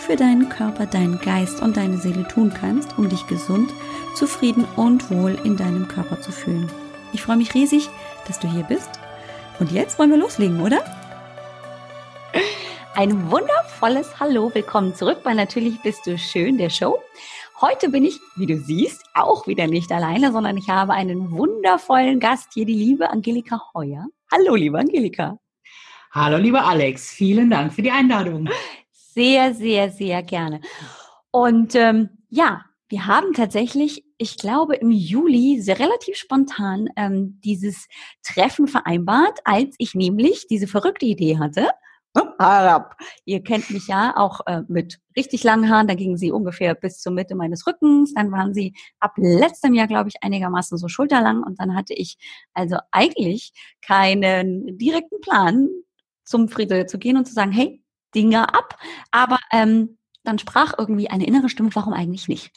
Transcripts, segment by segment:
für deinen Körper, deinen Geist und deine Seele tun kannst, um dich gesund, zufrieden und wohl in deinem Körper zu fühlen. Ich freue mich riesig, dass du hier bist. Und jetzt wollen wir loslegen, oder? Ein wundervolles Hallo, willkommen zurück bei Natürlich bist du schön, der Show. Heute bin ich, wie du siehst, auch wieder nicht alleine, sondern ich habe einen wundervollen Gast hier, die liebe Angelika Heuer. Hallo, liebe Angelika. Hallo, lieber Alex. Vielen Dank für die Einladung sehr, sehr, sehr gerne. Und ähm, ja, wir haben tatsächlich, ich glaube, im Juli sehr relativ spontan ähm, dieses Treffen vereinbart, als ich nämlich diese verrückte Idee hatte. Ihr kennt mich ja auch äh, mit richtig langen Haaren. Da gingen sie ungefähr bis zur Mitte meines Rückens. Dann waren sie ab letztem Jahr, glaube ich, einigermaßen so schulterlang. Und dann hatte ich also eigentlich keinen direkten Plan, zum Friede zu gehen und zu sagen, hey, Dinge ab, aber ähm, dann sprach irgendwie eine innere Stimme, warum eigentlich nicht?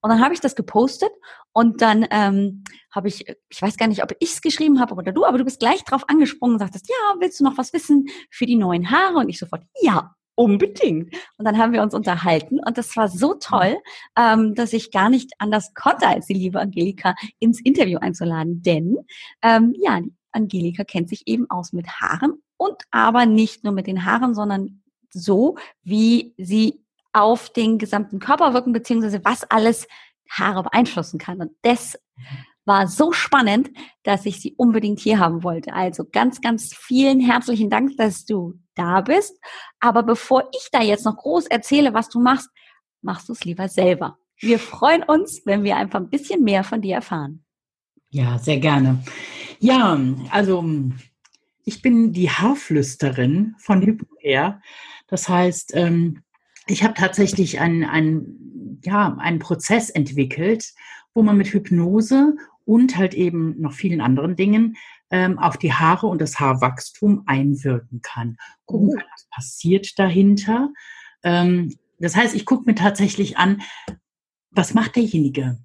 Und dann habe ich das gepostet und dann ähm, habe ich, ich weiß gar nicht, ob ich es geschrieben habe oder du, aber du bist gleich drauf angesprungen und sagtest, ja, willst du noch was wissen für die neuen Haare? Und ich sofort, ja, unbedingt. Und dann haben wir uns unterhalten und das war so toll, ähm, dass ich gar nicht anders konnte, als die liebe Angelika ins Interview einzuladen. Denn ähm, ja, Angelika kennt sich eben aus mit Haaren und aber nicht nur mit den Haaren, sondern so, wie sie auf den gesamten Körper wirken, beziehungsweise was alles Haare beeinflussen kann. Und das war so spannend, dass ich sie unbedingt hier haben wollte. Also ganz, ganz vielen herzlichen Dank, dass du da bist. Aber bevor ich da jetzt noch groß erzähle, was du machst, machst du es lieber selber. Wir freuen uns, wenn wir einfach ein bisschen mehr von dir erfahren. Ja, sehr gerne. Ja, also ich bin die Haarflüsterin von Hypnoair. Das heißt, ähm, ich habe tatsächlich einen, einen, ja, einen Prozess entwickelt, wo man mit Hypnose und halt eben noch vielen anderen Dingen ähm, auf die Haare und das Haarwachstum einwirken kann. Gucken oh. kann, was passiert dahinter. Ähm, das heißt, ich gucke mir tatsächlich an, was macht derjenige?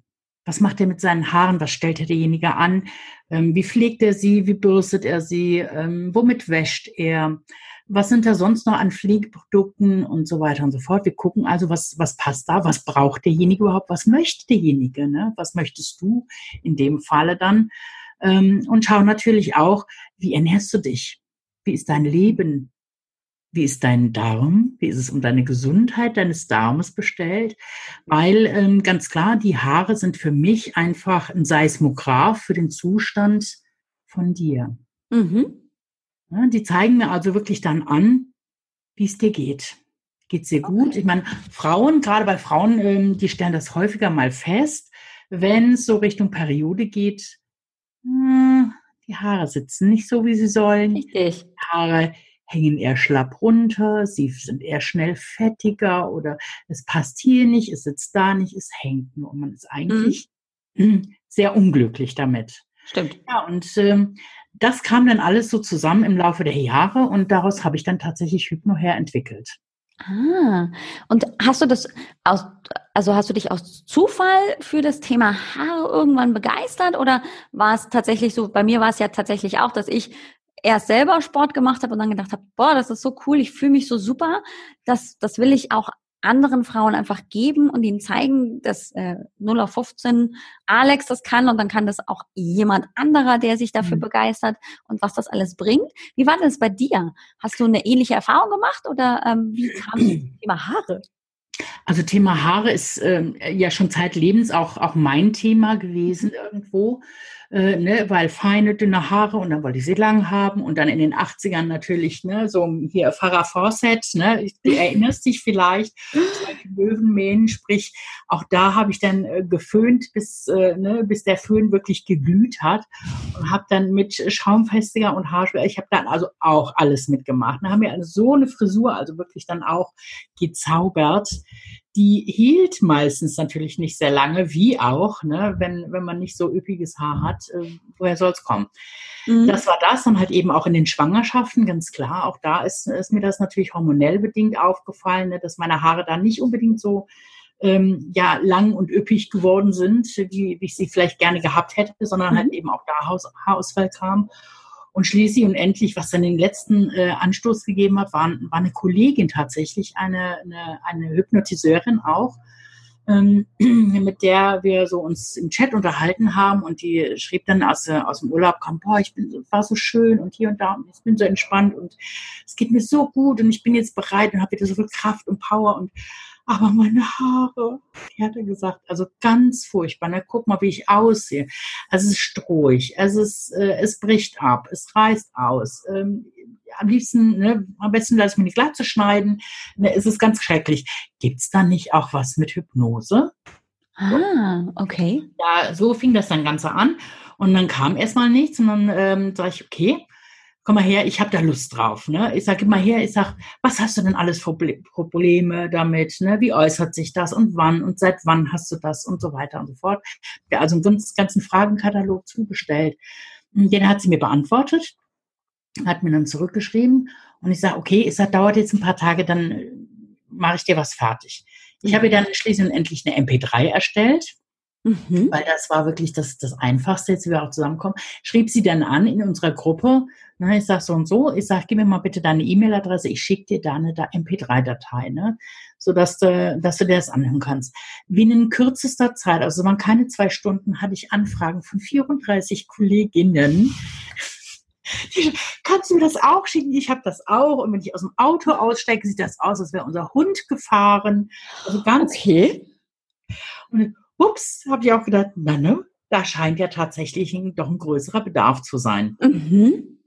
Was macht er mit seinen Haaren? Was stellt er derjenige an? Ähm, wie pflegt er sie? Wie bürstet er sie? Ähm, womit wäscht er? Was sind da sonst noch an Pflegeprodukten und so weiter und so fort. Wir gucken also, was, was passt da, was braucht derjenige überhaupt, was möchte derjenige, ne? was möchtest du in dem Falle dann. Ähm, und schauen natürlich auch, wie ernährst du dich? Wie ist dein Leben? Wie ist dein Darm? Wie ist es um deine Gesundheit deines Darmes bestellt? Weil ähm, ganz klar, die Haare sind für mich einfach ein Seismograph für den Zustand von dir. Mhm. Die zeigen mir also wirklich dann an, wie es dir geht. Geht es dir gut? Ich meine, Frauen, gerade bei Frauen, ähm, die stellen das häufiger mal fest, wenn es so Richtung Periode geht, hm, die Haare sitzen nicht so, wie sie sollen. Richtig. Die Haare hängen eher schlapp runter, sie sind eher schnell fettiger oder es passt hier nicht, es sitzt da nicht, es hängt nur. Und man ist eigentlich mhm. sehr unglücklich damit. Stimmt. Ja, und ähm, das kam dann alles so zusammen im Laufe der Jahre und daraus habe ich dann tatsächlich Hypnohair entwickelt. Ah, und hast du das aus, also hast du dich aus Zufall für das Thema Haare irgendwann begeistert oder war es tatsächlich so, bei mir war es ja tatsächlich auch, dass ich erst selber Sport gemacht habe und dann gedacht habe, boah, das ist so cool, ich fühle mich so super, das, das will ich auch anderen Frauen einfach geben und ihnen zeigen, dass äh, 0 auf 15 Alex das kann und dann kann das auch jemand anderer, der sich dafür mhm. begeistert und was das alles bringt. Wie war das bei dir? Hast du eine ähnliche Erfahrung gemacht oder ähm, wie kam das Thema Haare? Also Thema Haare ist ähm, ja schon zeitlebens auch, auch mein Thema gewesen irgendwo äh, ne, weil feine, dünne Haare und dann wollte ich sie lang haben und dann in den 80ern natürlich, ne, so hier Farah Fawcett, ne, du erinnerst dich vielleicht, Löwenmähen, sprich, auch da habe ich dann äh, geföhnt, bis, äh, ne, bis der Föhn wirklich geglüht hat und habe dann mit Schaumfestiger und Haarspray, ich habe dann also auch alles mitgemacht. Da haben wir also so eine Frisur, also wirklich dann auch gezaubert die hielt meistens natürlich nicht sehr lange, wie auch, ne, wenn, wenn man nicht so üppiges Haar hat, äh, woher soll es kommen? Mhm. Das war das und halt eben auch in den Schwangerschaften, ganz klar. Auch da ist, ist mir das natürlich hormonell bedingt aufgefallen, ne, dass meine Haare da nicht unbedingt so ähm, ja, lang und üppig geworden sind, wie, wie ich sie vielleicht gerne gehabt hätte, sondern halt mhm. halt eben auch da Haus, Haarausfall kam. Und schließlich und endlich, was dann den letzten äh, Anstoß gegeben hat, war, war eine Kollegin tatsächlich, eine, eine, eine Hypnotiseurin auch, ähm, mit der wir so uns im Chat unterhalten haben. Und die schrieb dann aus, äh, aus dem Urlaub, kam, boah, ich bin, war so schön und hier und da und ich bin so entspannt und es geht mir so gut und ich bin jetzt bereit und habe wieder so viel Kraft und Power und aber meine Haare, die hat er gesagt, also ganz furchtbar. Ne? Guck mal, wie ich aussehe. Also es ist strohig, es, ist, äh, es bricht ab, es reißt aus. Ähm, am liebsten, ne, am besten lasse ich mir die Glatze schneiden. Ne, es ist ganz schrecklich. Gibt es da nicht auch was mit Hypnose? Ah, okay. Ja, so fing das dann Ganze an. Und dann kam erstmal nichts. Und dann ähm, sage ich, okay, komm mal her, ich habe da Lust drauf. Ne? Ich sage, mal her, ich sage, was hast du denn alles für Probleme damit? Ne? Wie äußert sich das und wann und seit wann hast du das und so weiter und so fort. Also einen ganzen Fragenkatalog zugestellt. Den hat sie mir beantwortet, hat mir dann zurückgeschrieben und ich sage, okay, es dauert jetzt ein paar Tage, dann äh, mache ich dir was fertig. Ich habe ihr dann schließlich und endlich eine MP3 erstellt Mhm. Weil das war wirklich das, das Einfachste, jetzt wir auch zusammenkommen. Schrieb sie dann an in unserer Gruppe. Ne, ich sage so und so, ich sage, gib mir mal bitte deine E-Mail-Adresse, ich schicke dir da eine MP3-Datei, ne? sodass du, dass du dir das anhören kannst. Binnen kürzester Zeit, also waren keine zwei Stunden, hatte ich Anfragen von 34 Kolleginnen. Die, kannst du mir das auch schicken? Ich habe das auch. Und wenn ich aus dem Auto aussteige, sieht das aus, als wäre unser Hund gefahren. Also ganz okay. Und, ups, habe ich auch gedacht, na ne, da scheint ja tatsächlich ein, doch ein größerer Bedarf zu sein. Mhm.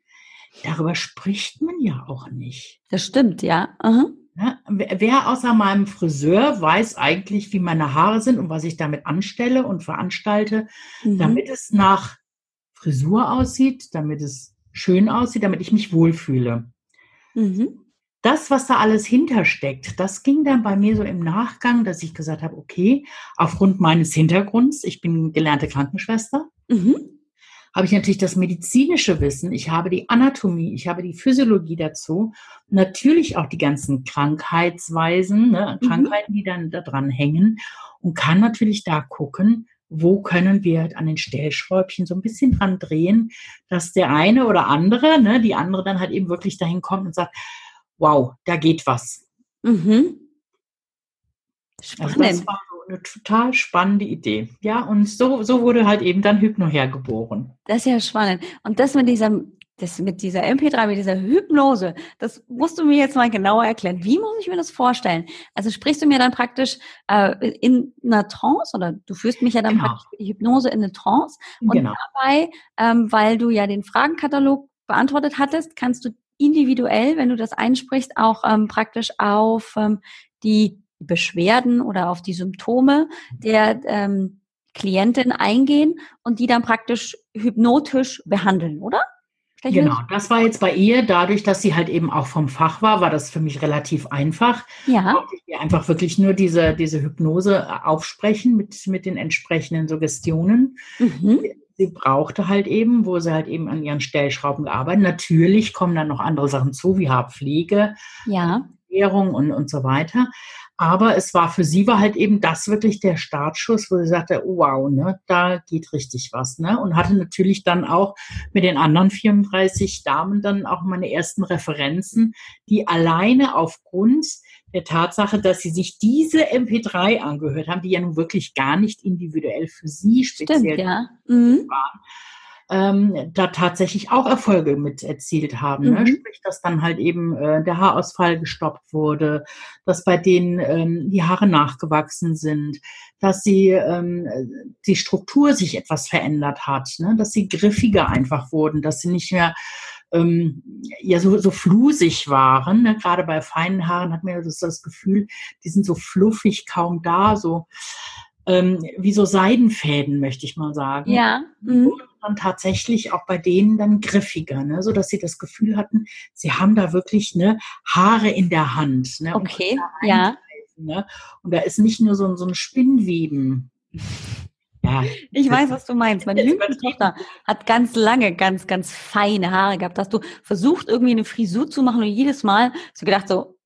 Darüber spricht man ja auch nicht. Das stimmt, ja. Uh. Wer außer meinem Friseur weiß eigentlich, wie meine Haare sind und was ich damit anstelle und veranstalte, mhm. damit es nach Frisur aussieht, damit es schön aussieht, damit ich mich wohlfühle. Mhm das, was da alles hintersteckt, das ging dann bei mir so im Nachgang, dass ich gesagt habe, okay, aufgrund meines Hintergrunds, ich bin gelernte Krankenschwester, mhm. Habe ich natürlich das medizinische Wissen, ich habe die Anatomie, ich habe die Physiologie dazu, natürlich auch die ganzen Krankheitsweisen, ne, mhm. Krankheiten, die dann da dran hängen und kann natürlich da gucken, wo können wir halt an den Stellschräubchen so ein bisschen dran drehen, dass der eine oder andere, ne, die andere dann halt eben wirklich dahin kommt und sagt, wow, da geht was. Mhm. Spannend. Also das war so eine total spannende Idee. Ja, und so, so wurde halt eben dann Hypno hergeboren. Das ist ja spannend. Und das mit dieser, das mit dieser MP3, mit dieser Hypnose, das musst du mir jetzt mal genauer erklären. Wie muss ich mir das vorstellen? Also sprichst du mir dann praktisch äh, in einer Trance oder du führst mich ja dann genau. praktisch für die Hypnose in eine Trance und genau. dabei, ähm, weil du ja den Fragenkatalog beantwortet hattest, kannst du individuell, wenn du das einsprichst, auch ähm, praktisch auf ähm, die Beschwerden oder auf die Symptome der ähm, Klientin eingehen und die dann praktisch hypnotisch behandeln, oder? Genau, das war jetzt bei ihr, dadurch, dass sie halt eben auch vom Fach war, war das für mich relativ einfach. Ja. Konnte ich ihr einfach wirklich nur diese, diese Hypnose aufsprechen mit, mit den entsprechenden Suggestionen. Mhm sie brauchte halt eben, wo sie halt eben an ihren Stellschrauben gearbeitet. Natürlich kommen dann noch andere Sachen zu, wie Haarpflege, ja. Ernährung und, und so weiter. Aber es war für sie war halt eben das wirklich der Startschuss, wo sie sagte, oh, wow, ne, da geht richtig was, ne? Und hatte natürlich dann auch mit den anderen 34 Damen dann auch meine ersten Referenzen, die alleine aufgrund der Tatsache, dass sie sich diese MP3 angehört haben, die ja nun wirklich gar nicht individuell für sie speziell Stimmt, ja. mhm. waren, ähm, da tatsächlich auch Erfolge mit erzielt haben. Ne? Mhm. Ne? Sprich, dass dann halt eben äh, der Haarausfall gestoppt wurde, dass bei denen ähm, die Haare nachgewachsen sind, dass sie ähm, die Struktur sich etwas verändert hat, ne? dass sie griffiger einfach wurden, dass sie nicht mehr ähm, ja so, so flusig waren. Ne? Gerade bei feinen Haaren hat man das, das Gefühl, die sind so fluffig kaum da, so ähm, wie so Seidenfäden, möchte ich mal sagen. Ja. Mhm. Und dann tatsächlich auch bei denen dann griffiger, ne? so dass sie das Gefühl hatten, sie haben da wirklich ne Haare in der Hand. Ne? Okay, ja. Ne? Und da ist nicht nur so, so ein Spinnweben. Ja. Ich weiß, was du meinst. Meine jüngste Tochter hat ganz lange, ganz, ganz feine Haare gehabt. Hast du versucht, irgendwie eine Frisur zu machen und jedes Mal hast du gedacht so,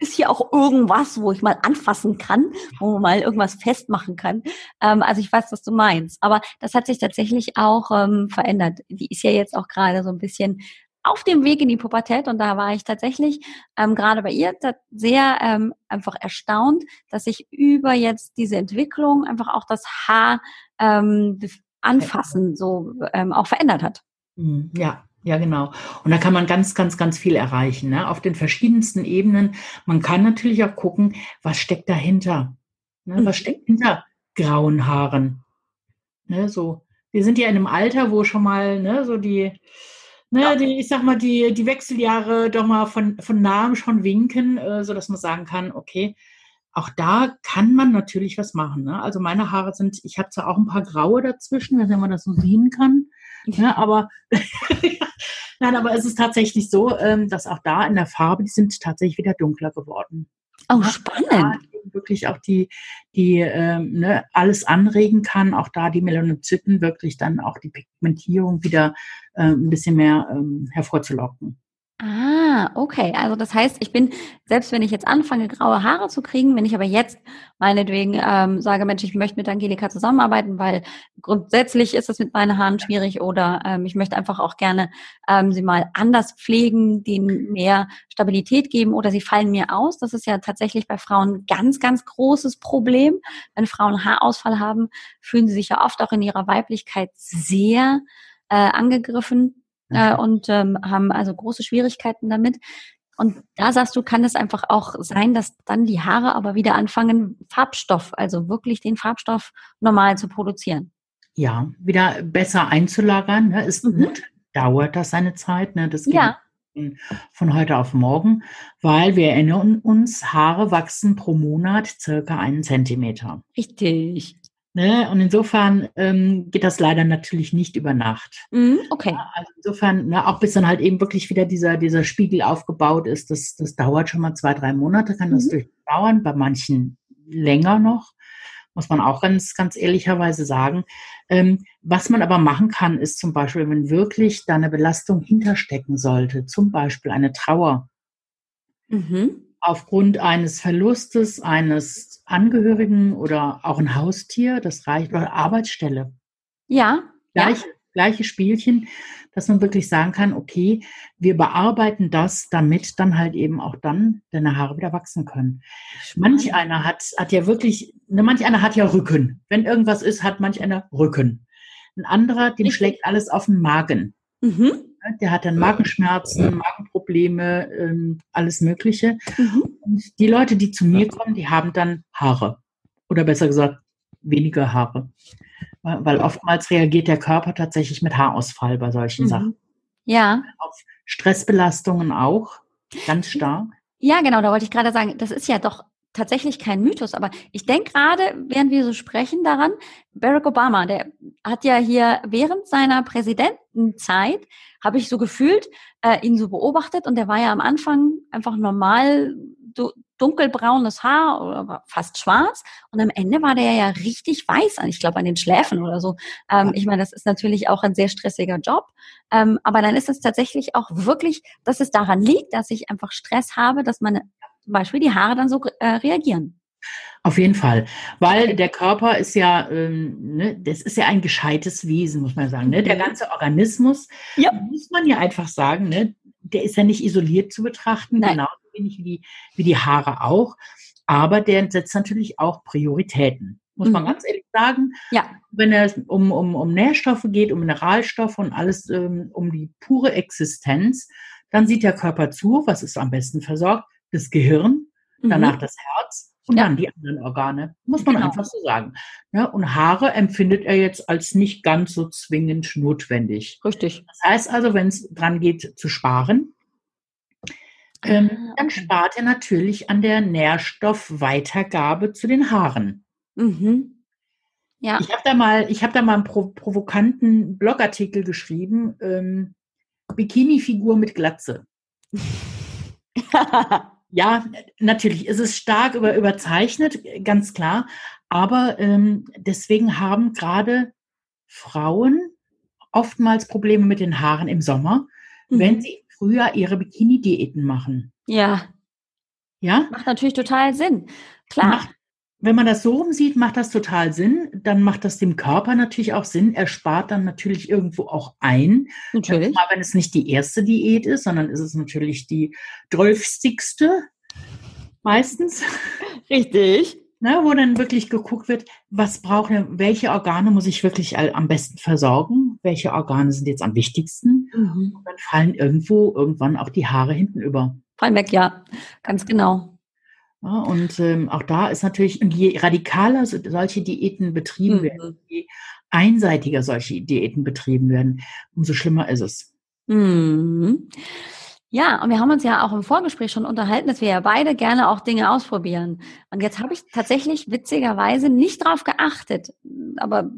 ist hier auch irgendwas, wo ich mal anfassen kann, wo man mal irgendwas festmachen kann. Ähm, also ich weiß, was du meinst. Aber das hat sich tatsächlich auch ähm, verändert. Die ist ja jetzt auch gerade so ein bisschen auf dem Weg in die Pubertät und da war ich tatsächlich ähm, gerade bei ihr sehr ähm, einfach erstaunt, dass sich über jetzt diese Entwicklung einfach auch das Haar ähm, anfassen so ähm, auch verändert hat. Mhm, ja, ja, genau. Und da kann man ganz, ganz, ganz viel erreichen, ne? auf den verschiedensten Ebenen. Man kann natürlich auch gucken, was steckt dahinter. Ne? Was mhm. steckt hinter grauen Haaren? Ne? So, wir sind ja in einem Alter, wo schon mal ne, so die, ne, die, ich sag mal, die, die Wechseljahre doch mal von, von nahem schon winken, äh, so dass man sagen kann, okay, auch da kann man natürlich was machen. Ne? Also meine Haare sind, ich habe zwar auch ein paar graue dazwischen, wenn man das so sehen kann, ne? aber nein, aber es ist tatsächlich so, ähm, dass auch da in der Farbe, die sind tatsächlich wieder dunkler geworden. Oh, spannend. Wirklich auch die, die ähm, ne, alles anregen kann, auch da die Melanozyten wirklich dann auch die Pigmentierung wieder äh, ein bisschen mehr ähm, hervorzulocken. Ah, okay. Also das heißt, ich bin, selbst wenn ich jetzt anfange, graue Haare zu kriegen, wenn ich aber jetzt meinetwegen ähm, sage, Mensch, ich möchte mit Angelika zusammenarbeiten, weil grundsätzlich ist es mit meinen Haaren schwierig oder ähm, ich möchte einfach auch gerne ähm, sie mal anders pflegen, denen mehr Stabilität geben oder sie fallen mir aus. Das ist ja tatsächlich bei Frauen ganz, ganz großes Problem. Wenn Frauen Haarausfall haben, fühlen sie sich ja oft auch in ihrer Weiblichkeit sehr äh, angegriffen äh, und ähm, haben also große Schwierigkeiten damit. Und da sagst du, kann es einfach auch sein, dass dann die Haare aber wieder anfangen, Farbstoff, also wirklich den Farbstoff normal zu produzieren. Ja, wieder besser einzulagern. Ne? Ist mhm. gut, dauert das eine Zeit. Ne? Das geht ja. von heute auf morgen, weil wir erinnern uns, Haare wachsen pro Monat circa einen Zentimeter. Richtig. Ne? Und insofern ähm, geht das leider natürlich nicht über Nacht. Mm, okay. Also insofern, ne, auch bis dann halt eben wirklich wieder dieser, dieser Spiegel aufgebaut ist, das, das dauert schon mal zwei, drei Monate, kann das mhm. durchdauern, bei manchen länger noch, muss man auch ganz, ganz ehrlicherweise sagen. Ähm, was man aber machen kann, ist zum Beispiel, wenn wirklich da eine Belastung hinterstecken sollte, zum Beispiel eine Trauer. Mhm aufgrund eines Verlustes eines Angehörigen oder auch ein Haustier, das reicht, oder Arbeitsstelle. Ja. Gleiche, ja. gleiche Spielchen, dass man wirklich sagen kann, okay, wir bearbeiten das, damit dann halt eben auch dann deine Haare wieder wachsen können. Manch einer hat, hat ja wirklich, ne, manch einer hat ja Rücken. Wenn irgendwas ist, hat manch einer Rücken. Ein anderer, dem schlägt alles auf den Magen. Mhm. Der hat dann Magenschmerzen, Magenprobleme, ähm, alles Mögliche. Mhm. Und die Leute, die zu mir kommen, die haben dann Haare. Oder besser gesagt, weniger Haare. Weil oftmals reagiert der Körper tatsächlich mit Haarausfall bei solchen mhm. Sachen. Ja. Auf Stressbelastungen auch, ganz stark. Ja, genau, da wollte ich gerade sagen, das ist ja doch tatsächlich kein Mythos, aber ich denke gerade, während wir so sprechen daran, Barack Obama, der hat ja hier während seiner Präsidentenzeit, habe ich so gefühlt, äh, ihn so beobachtet und der war ja am Anfang einfach normal dunkelbraunes Haar oder fast schwarz und am Ende war der ja richtig weiß an, ich glaube an den Schläfen oder so. Ähm, ich meine, das ist natürlich auch ein sehr stressiger Job, ähm, aber dann ist es tatsächlich auch wirklich, dass es daran liegt, dass ich einfach Stress habe, dass meine zum Beispiel die Haare dann so äh, reagieren. Auf jeden Fall, weil der Körper ist ja, ähm, ne, das ist ja ein gescheites Wesen, muss man sagen. Ne? Der mhm. ganze Organismus, ja. muss man ja einfach sagen, ne, der ist ja nicht isoliert zu betrachten, Nein. genauso wenig wie die, wie die Haare auch. Aber der setzt natürlich auch Prioritäten, muss mhm. man ganz ehrlich sagen. Ja. Wenn es um, um, um Nährstoffe geht, um Mineralstoffe und alles ähm, um die pure Existenz, dann sieht der Körper zu, was ist am besten versorgt das Gehirn, danach mhm. das Herz und ja. dann die anderen Organe, muss man genau. einfach so sagen. Ja, ne? und Haare empfindet er jetzt als nicht ganz so zwingend notwendig. Richtig. Das heißt also, wenn es dran geht zu sparen, ähm, ah, dann spart er natürlich an der Nährstoffweitergabe zu den Haaren. Mhm. Ja. Ich habe da mal, ich habe da mal einen provo provokanten Blogartikel geschrieben. Ähm, Bikini-Figur mit Glatze. Ja, natürlich. Es ist stark über, überzeichnet, ganz klar. Aber ähm, deswegen haben gerade Frauen oftmals Probleme mit den Haaren im Sommer, mhm. wenn sie im Frühjahr ihre Bikini-Diäten machen. Ja. Ja? Macht natürlich total Sinn. Klar. Macht, wenn man das so rumsieht, macht das total Sinn. Dann macht das dem Körper natürlich auch Sinn. Er spart dann natürlich irgendwo auch ein. Natürlich. Aber wenn es nicht die erste Diät ist, sondern ist es natürlich die drölfstigste meistens. Richtig. Ne, wo dann wirklich geguckt wird, was braucht er, welche Organe muss ich wirklich am besten versorgen, welche Organe sind jetzt am wichtigsten. Mhm. Und dann fallen irgendwo irgendwann auch die Haare hinten über. Fallen weg, ja, ganz genau. Ja, und ähm, auch da ist natürlich, je radikaler solche Diäten betrieben mhm. werden, je einseitiger solche Diäten betrieben werden, umso schlimmer ist es. Mhm. Ja, und wir haben uns ja auch im Vorgespräch schon unterhalten, dass wir ja beide gerne auch Dinge ausprobieren. Und jetzt habe ich tatsächlich witzigerweise nicht drauf geachtet. Aber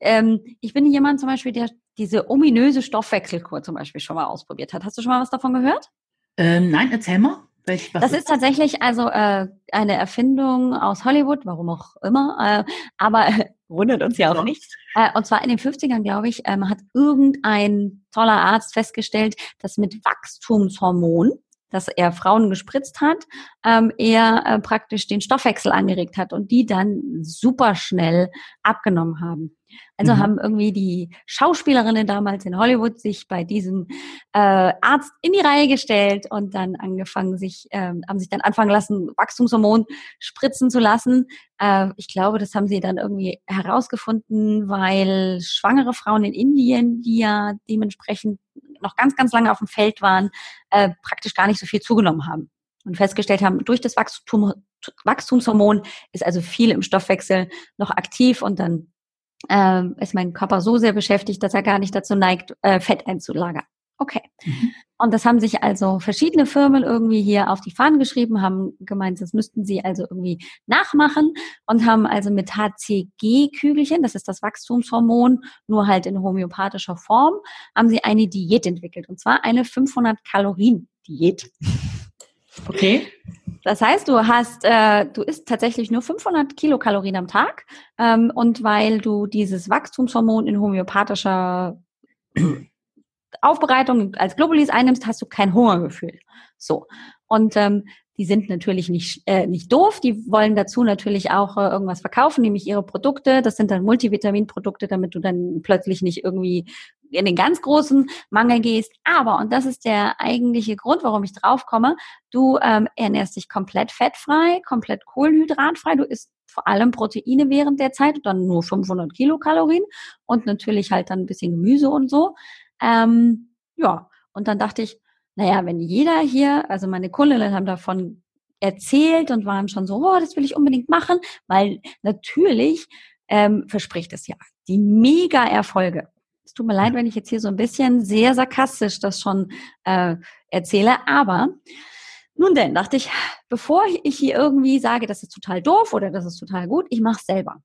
ähm, ich bin jemand zum Beispiel, der diese ominöse Stoffwechselkur zum Beispiel schon mal ausprobiert hat. Hast du schon mal was davon gehört? Ähm, nein, erzähl mal. Das ist, ist tatsächlich also äh, eine Erfindung aus Hollywood, warum auch immer, äh, aber äh, wundert uns ja auch nicht. Äh, und zwar in den 50ern, glaube ich, ähm, hat irgendein toller Arzt festgestellt, dass mit Wachstumshormon, das er Frauen gespritzt hat, ähm, er äh, praktisch den Stoffwechsel angeregt hat und die dann super schnell abgenommen haben. Also mhm. haben irgendwie die Schauspielerinnen damals in Hollywood sich bei diesem äh, Arzt in die Reihe gestellt und dann angefangen, sich, äh, haben sich dann anfangen lassen, Wachstumshormon spritzen zu lassen. Äh, ich glaube, das haben sie dann irgendwie herausgefunden, weil schwangere Frauen in Indien, die ja dementsprechend noch ganz, ganz lange auf dem Feld waren, äh, praktisch gar nicht so viel zugenommen haben und festgestellt haben, durch das Wachstum, Wachstumshormon ist also viel im Stoffwechsel noch aktiv und dann ähm, ist mein Körper so sehr beschäftigt, dass er gar nicht dazu neigt, äh, Fett einzulagern. Okay. Mhm. Und das haben sich also verschiedene Firmen irgendwie hier auf die Fahnen geschrieben, haben gemeint, das müssten sie also irgendwie nachmachen und haben also mit HCG-Kügelchen, das ist das Wachstumshormon, nur halt in homöopathischer Form, haben sie eine Diät entwickelt. Und zwar eine 500 Kalorien Diät. Okay. Das heißt, du hast, äh, du isst tatsächlich nur 500 Kilokalorien am Tag ähm, und weil du dieses Wachstumshormon in homöopathischer Aufbereitung als Globulis einnimmst, hast du kein Hungergefühl. So. Und ähm, die sind natürlich nicht, äh, nicht doof, die wollen dazu natürlich auch äh, irgendwas verkaufen, nämlich ihre Produkte. Das sind dann Multivitaminprodukte, damit du dann plötzlich nicht irgendwie in den ganz großen Mangel gehst. Aber, und das ist der eigentliche Grund, warum ich drauf komme, du ähm, ernährst dich komplett fettfrei, komplett kohlenhydratfrei, du isst vor allem Proteine während der Zeit, dann nur 500 Kilokalorien und natürlich halt dann ein bisschen Gemüse und so. Ähm, ja, und dann dachte ich, naja, wenn jeder hier, also meine Kundinnen haben davon erzählt und waren schon so, oh, das will ich unbedingt machen, weil natürlich ähm, verspricht es ja die Mega-Erfolge. Es tut mir leid, wenn ich jetzt hier so ein bisschen sehr sarkastisch das schon äh, erzähle, aber nun denn, dachte ich, bevor ich hier irgendwie sage, das ist total doof oder das ist total gut, ich mache es selber.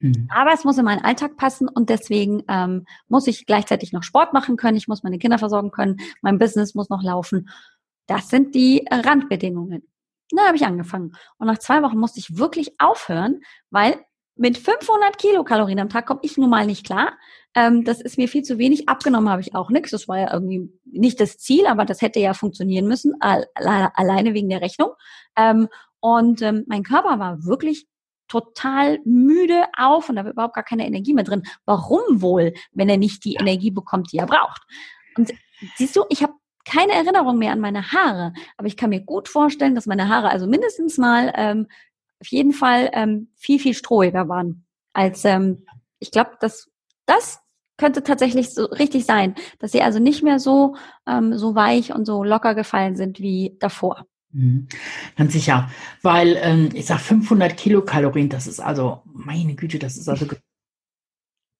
Mhm. Aber es muss in meinen Alltag passen und deswegen ähm, muss ich gleichzeitig noch Sport machen können, ich muss meine Kinder versorgen können, mein Business muss noch laufen. Das sind die Randbedingungen. Da habe ich angefangen. Und nach zwei Wochen musste ich wirklich aufhören, weil mit 500 Kilokalorien am Tag komme ich nun mal nicht klar. Ähm, das ist mir viel zu wenig. Abgenommen habe ich auch nichts. Das war ja irgendwie nicht das Ziel, aber das hätte ja funktionieren müssen, alleine wegen der Rechnung. Ähm, und ähm, mein Körper war wirklich total müde auf und da war überhaupt gar keine Energie mehr drin. Warum wohl, wenn er nicht die Energie bekommt, die er braucht? Und siehst du, ich habe keine Erinnerung mehr an meine Haare, aber ich kann mir gut vorstellen, dass meine Haare also mindestens mal ähm, auf jeden Fall ähm, viel, viel strohiger waren. Als ähm, ich glaube, dass das könnte tatsächlich so richtig sein, dass sie also nicht mehr so, ähm, so weich und so locker gefallen sind wie davor. Mhm. Ganz sicher, weil ähm, ich sage 500 Kilokalorien, das ist also, meine Güte, das ist also,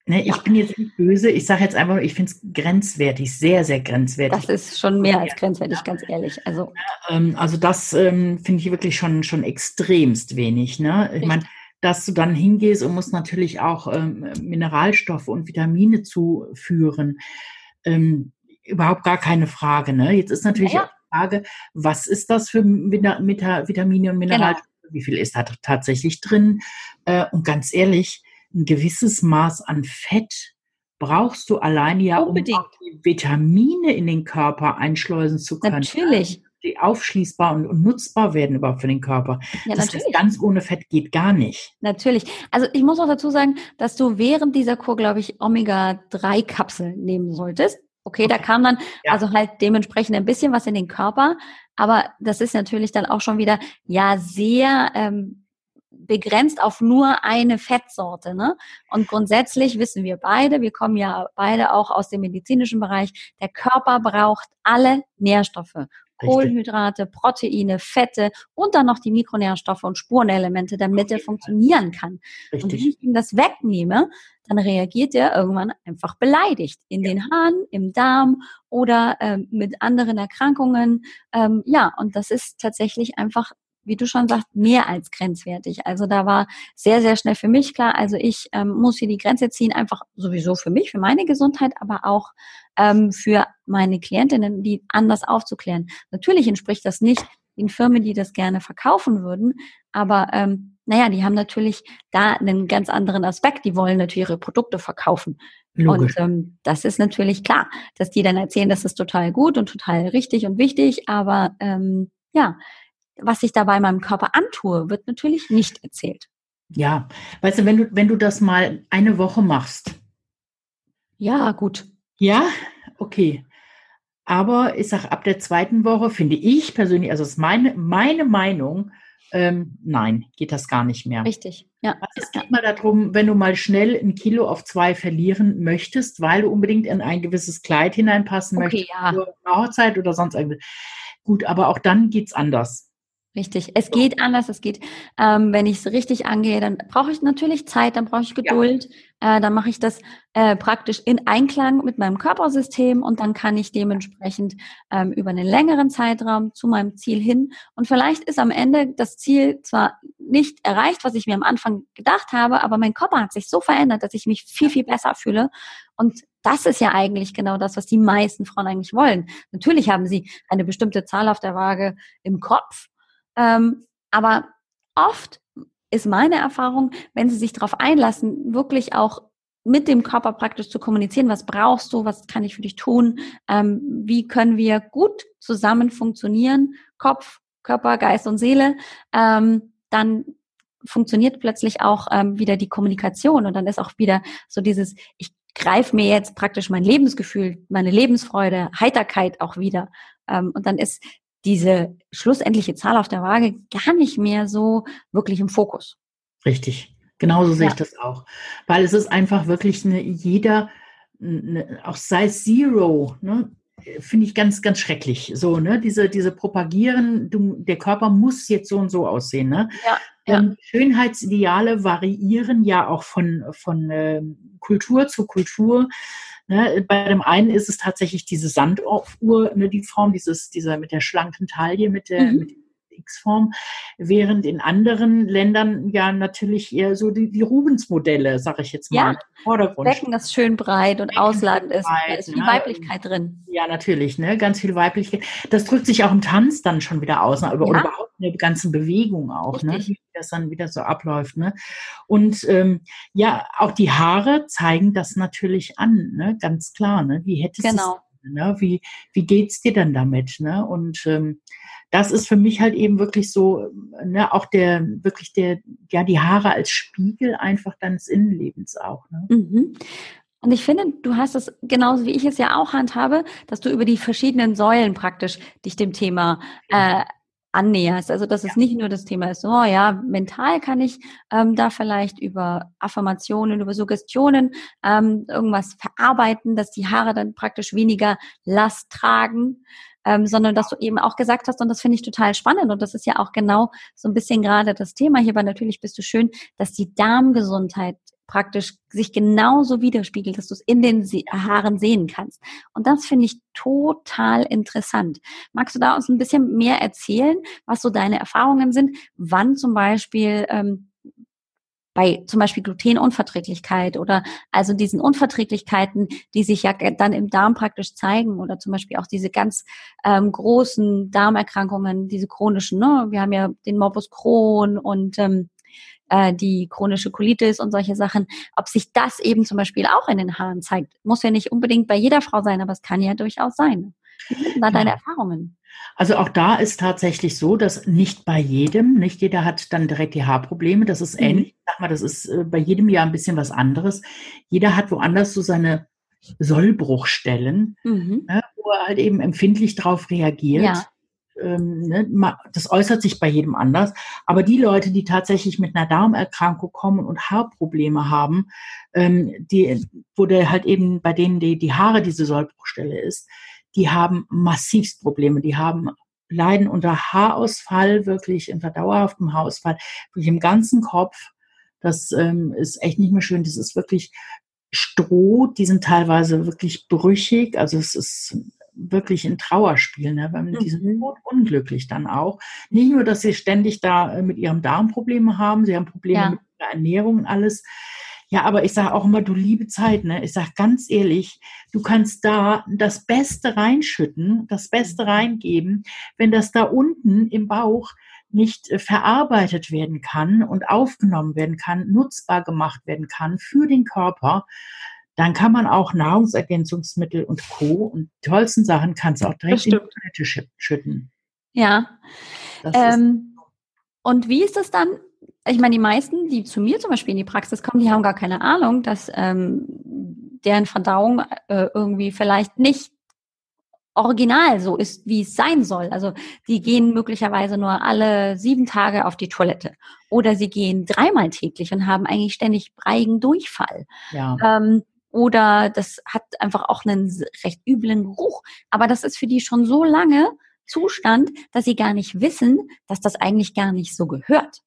ne, ich ja. bin jetzt nicht böse, ich sage jetzt einfach, ich finde es grenzwertig, sehr, sehr grenzwertig. Das ist schon mehr als grenzwertig, ja. ganz ehrlich. Also, ähm, also das ähm, finde ich wirklich schon, schon extremst wenig. Ne? Ich meine, dass du dann hingehst und musst natürlich auch ähm, Mineralstoffe und Vitamine zuführen. Ähm, überhaupt gar keine Frage. Ne? Jetzt ist natürlich ja Frage, was ist das für Vitamine und Mineralstoffe? Genau. Wie viel ist da tatsächlich drin? Äh, und ganz ehrlich, ein gewisses Maß an Fett brauchst du alleine ja, Unbedingt. um die Vitamine in den Körper einschleusen zu können. Natürlich. Die aufschließbar und, und nutzbar werden überhaupt für den Körper. Ja, das natürlich. ganz ohne Fett geht gar nicht. Natürlich. Also ich muss auch dazu sagen, dass du während dieser Kur, glaube ich, Omega-3-Kapseln nehmen solltest. Okay, okay, da kam dann ja. also halt dementsprechend ein bisschen was in den Körper, aber das ist natürlich dann auch schon wieder ja sehr ähm, begrenzt auf nur eine Fettsorte. Ne? Und grundsätzlich wissen wir beide, wir kommen ja beide auch aus dem medizinischen Bereich, der Körper braucht alle Nährstoffe. Kohlenhydrate, Proteine, Fette und dann noch die Mikronährstoffe und Spurenelemente, damit er funktionieren kann. Richtig. Und wenn ich ihm das wegnehme, dann reagiert er irgendwann einfach beleidigt in ja. den Haaren, im Darm oder ähm, mit anderen Erkrankungen. Ähm, ja, und das ist tatsächlich einfach wie du schon sagst, mehr als grenzwertig. Also da war sehr, sehr schnell für mich klar, also ich ähm, muss hier die Grenze ziehen, einfach sowieso für mich, für meine Gesundheit, aber auch ähm, für meine Klientinnen, die anders aufzuklären. Natürlich entspricht das nicht den Firmen, die das gerne verkaufen würden, aber ähm, naja, die haben natürlich da einen ganz anderen Aspekt. Die wollen natürlich ihre Produkte verkaufen. Logisch. Und ähm, das ist natürlich klar, dass die dann erzählen, das ist total gut und total richtig und wichtig, aber ähm, ja, was ich dabei meinem Körper antue, wird natürlich nicht erzählt. Ja, weißt du, wenn du, wenn du das mal eine Woche machst. Ja, gut. Ja, okay. Aber ich sage, ab der zweiten Woche finde ich persönlich, also ist meine, meine Meinung, ähm, nein, geht das gar nicht mehr. Richtig, ja. Also es geht mal darum, wenn du mal schnell ein Kilo auf zwei verlieren möchtest, weil du unbedingt in ein gewisses Kleid hineinpassen okay, möchtest, ja. für eine Hochzeit oder sonst irgendwie. Gut, aber auch dann geht es anders. Richtig. Es geht anders. Es geht, ähm, wenn ich es richtig angehe, dann brauche ich natürlich Zeit, dann brauche ich Geduld. Ja. Äh, dann mache ich das äh, praktisch in Einklang mit meinem Körpersystem und dann kann ich dementsprechend ähm, über einen längeren Zeitraum zu meinem Ziel hin. Und vielleicht ist am Ende das Ziel zwar nicht erreicht, was ich mir am Anfang gedacht habe, aber mein Körper hat sich so verändert, dass ich mich viel, viel besser fühle. Und das ist ja eigentlich genau das, was die meisten Frauen eigentlich wollen. Natürlich haben sie eine bestimmte Zahl auf der Waage im Kopf ähm, aber oft ist meine Erfahrung, wenn sie sich darauf einlassen, wirklich auch mit dem Körper praktisch zu kommunizieren, was brauchst du, was kann ich für dich tun, ähm, wie können wir gut zusammen funktionieren, Kopf, Körper, Geist und Seele, ähm, dann funktioniert plötzlich auch ähm, wieder die Kommunikation und dann ist auch wieder so dieses, ich greife mir jetzt praktisch mein Lebensgefühl, meine Lebensfreude, Heiterkeit auch wieder. Ähm, und dann ist diese schlussendliche Zahl auf der Waage gar nicht mehr so wirklich im Fokus. Richtig. Genauso sehe ja. ich das auch. Weil es ist einfach wirklich eine, jeder, eine, auch Size Zero, ne, finde ich ganz, ganz schrecklich. So, ne, diese, diese Propagieren, du, der Körper muss jetzt so und so aussehen, ne? Ja. Ja. Schönheitsideale variieren ja auch von, von äh, Kultur zu Kultur. Ne, bei dem einen ist es tatsächlich diese Sanduhr, ne, die Form, dieses, dieser mit der schlanken Taille, mit der, mhm. mit X-Form, während in anderen Ländern ja natürlich eher so die, die Rubens-Modelle, sag ich jetzt mal, ja, im Vordergrund. Decken, das schön breit und Decken ausladend ist. Breit, da ist viel ne? Weiblichkeit drin. Ja, natürlich, ne? ganz viel Weiblichkeit. Das drückt sich auch im Tanz dann schon wieder aus, ne? oder, ja. überhaupt in der ganzen Bewegung auch, ne? Das dann wieder so abläuft. Ne? Und ähm, ja, auch die Haare zeigen das natürlich an, ne? ganz klar. Ne? Wie hättest genau. du ne? Wie, wie geht's dir dann damit? Ne? Und ähm, das ist für mich halt eben wirklich so, ne, auch der, wirklich der, ja, die Haare als Spiegel einfach deines Innenlebens auch. Ne? Mhm. Und ich finde, du hast es genauso wie ich es ja auch handhabe, dass du über die verschiedenen Säulen praktisch dich dem Thema äh, annäherst. Also dass ja. es nicht nur das Thema ist, oh ja, mental kann ich ähm, da vielleicht über Affirmationen, über Suggestionen ähm, irgendwas verarbeiten, dass die Haare dann praktisch weniger Last tragen ähm, sondern dass du eben auch gesagt hast, und das finde ich total spannend, und das ist ja auch genau so ein bisschen gerade das Thema hierbei, natürlich bist du schön, dass die Darmgesundheit praktisch sich genauso widerspiegelt, dass du es in den Haaren sehen kannst. Und das finde ich total interessant. Magst du da uns ein bisschen mehr erzählen, was so deine Erfahrungen sind, wann zum Beispiel ähm, bei zum Beispiel Glutenunverträglichkeit oder also diesen Unverträglichkeiten, die sich ja dann im Darm praktisch zeigen oder zum Beispiel auch diese ganz ähm, großen Darmerkrankungen, diese chronischen, ne? Wir haben ja den Morbus Crohn und ähm, äh, die chronische Colitis und solche Sachen, ob sich das eben zum Beispiel auch in den Haaren zeigt. Muss ja nicht unbedingt bei jeder Frau sein, aber es kann ja durchaus sein. Wie sind da deine Erfahrungen? Also auch da ist tatsächlich so, dass nicht bei jedem, nicht jeder hat dann direkt die Haarprobleme. Das ist mhm. ähnlich. Sag mal, das ist äh, bei jedem Jahr ein bisschen was anderes. Jeder hat woanders so seine Sollbruchstellen, mhm. ne, wo er halt eben empfindlich drauf reagiert. Ja. Ähm, ne, das äußert sich bei jedem anders. Aber die Leute, die tatsächlich mit einer Darmerkrankung kommen und Haarprobleme haben, ähm, die, wo der halt eben bei denen die, die Haare diese Sollbruchstelle ist, die haben massivst Probleme. Die haben leiden unter Haarausfall, wirklich unter dauerhaftem Haarausfall, wirklich im ganzen Kopf. Das ähm, ist echt nicht mehr schön. Das ist wirklich Stroh, die sind teilweise wirklich brüchig. Also es ist wirklich ein Trauerspiel, ne? weil die sind mhm. unglücklich dann auch. Nicht nur, dass sie ständig da äh, mit ihrem Darm Probleme haben, sie haben Probleme ja. mit der Ernährung und alles. Ja, aber ich sage auch immer, du liebe Zeit, ne? Ich sage ganz ehrlich, du kannst da das Beste reinschütten, das Beste mhm. reingeben, wenn das da unten im Bauch nicht äh, verarbeitet werden kann und aufgenommen werden kann, nutzbar gemacht werden kann für den Körper, dann kann man auch Nahrungsergänzungsmittel und Co. und tollsten Sachen kannst auch direkt in die Toilette schütten. Ja. Ähm, und wie ist das dann? Ich meine, die meisten, die zu mir zum Beispiel in die Praxis kommen, die haben gar keine Ahnung, dass ähm, deren Verdauung äh, irgendwie vielleicht nicht original so ist, wie es sein soll. Also die gehen möglicherweise nur alle sieben Tage auf die Toilette oder sie gehen dreimal täglich und haben eigentlich ständig breigen Durchfall. Ja. Ähm, oder das hat einfach auch einen recht üblen Geruch. Aber das ist für die schon so lange Zustand, dass sie gar nicht wissen, dass das eigentlich gar nicht so gehört.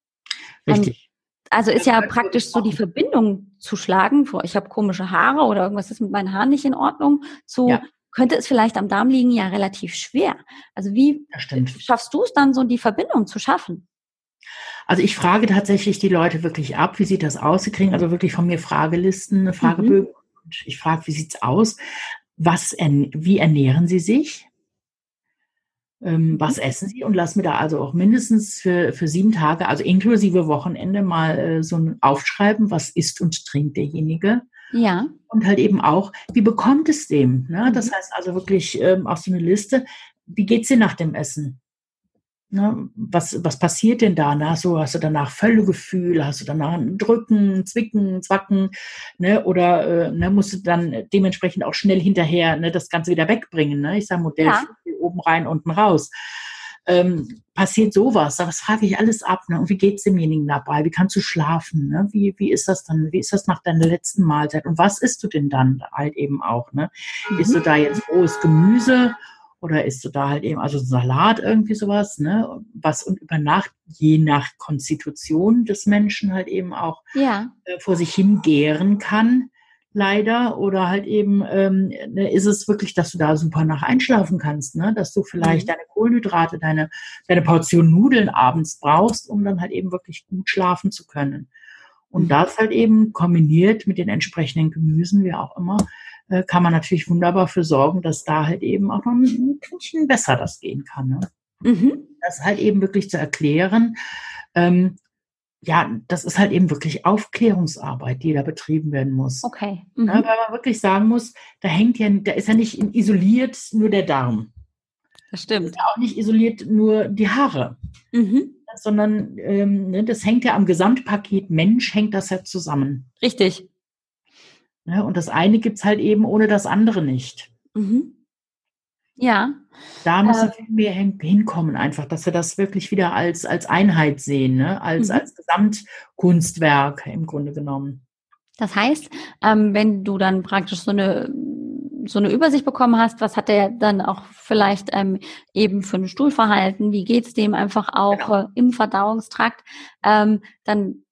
Richtig. Also ist ja praktisch so die Verbindung zu schlagen, ich habe komische Haare oder irgendwas ist mit meinen Haaren nicht in Ordnung, zu ja. könnte es vielleicht am Darm liegen, ja relativ schwer. Also wie schaffst du es dann so, die Verbindung zu schaffen? Also ich frage tatsächlich die Leute wirklich ab, wie sieht das aus? Sie kriegen also wirklich von mir Fragelisten, Fragebögen mhm ich frage, wie sieht's aus? Was, wie ernähren Sie sich? Ähm, was essen Sie? Und lass mir da also auch mindestens für, für sieben Tage, also inklusive Wochenende, mal äh, so ein Aufschreiben, was isst und trinkt derjenige. Ja. Und halt eben auch, wie bekommt es dem? Ne? Das mhm. heißt also wirklich ähm, auch so eine Liste, wie geht's dir nach dem Essen? Ne, was, was passiert denn da? Na, so, hast du danach Völlegefühl, hast du danach ein Drücken, Zwicken, Zwacken, ne, oder äh, ne, musst du dann dementsprechend auch schnell hinterher ne, das Ganze wieder wegbringen. Ne? Ich sage Modell ja. oben rein, unten raus. Ähm, passiert sowas, das frage ich alles ab. Ne? Und wie geht's demjenigen dabei? Wie kannst du schlafen? Ne? Wie, wie ist das dann? Wie ist das nach deiner letzten Mahlzeit? Und was isst du denn dann halt eben auch? Ne? Mhm. Isst du da jetzt rohes Gemüse oder isst du da halt eben, also Salat, irgendwie sowas, ne? Was und über Nacht, je nach Konstitution des Menschen halt eben auch ja. äh, vor sich hingären kann, leider. Oder halt eben ähm, ne, ist es wirklich, dass du da super nach einschlafen kannst, ne? Dass du vielleicht mhm. deine Kohlenhydrate, deine, deine Portion Nudeln abends brauchst, um dann halt eben wirklich gut schlafen zu können. Und mhm. das halt eben kombiniert mit den entsprechenden Gemüsen, wie auch immer, kann man natürlich wunderbar für sorgen, dass da halt eben auch noch ein bisschen besser das gehen kann. Ne? Mhm. Das halt eben wirklich zu erklären. Ähm, ja, das ist halt eben wirklich Aufklärungsarbeit, die da betrieben werden muss. Okay. Mhm. Ja, weil man wirklich sagen muss, da hängt ja, da ist ja nicht isoliert nur der Darm. Das stimmt. Ist ja auch nicht isoliert nur die Haare. Mhm. Sondern ähm, ne, das hängt ja am Gesamtpaket Mensch, hängt das ja zusammen. Richtig. Ne? Und das eine gibt es halt eben ohne das andere nicht. Mhm. Ja. Da müssen äh, wir hinkommen, einfach, dass wir das wirklich wieder als, als Einheit sehen, ne? als, mhm. als Gesamtkunstwerk im Grunde genommen. Das heißt, ähm, wenn du dann praktisch so eine so eine Übersicht bekommen hast, was hat der dann auch vielleicht ähm, eben für ein Stuhlverhalten, wie geht's dem einfach auch genau. äh, im Verdauungstrakt, ähm, dann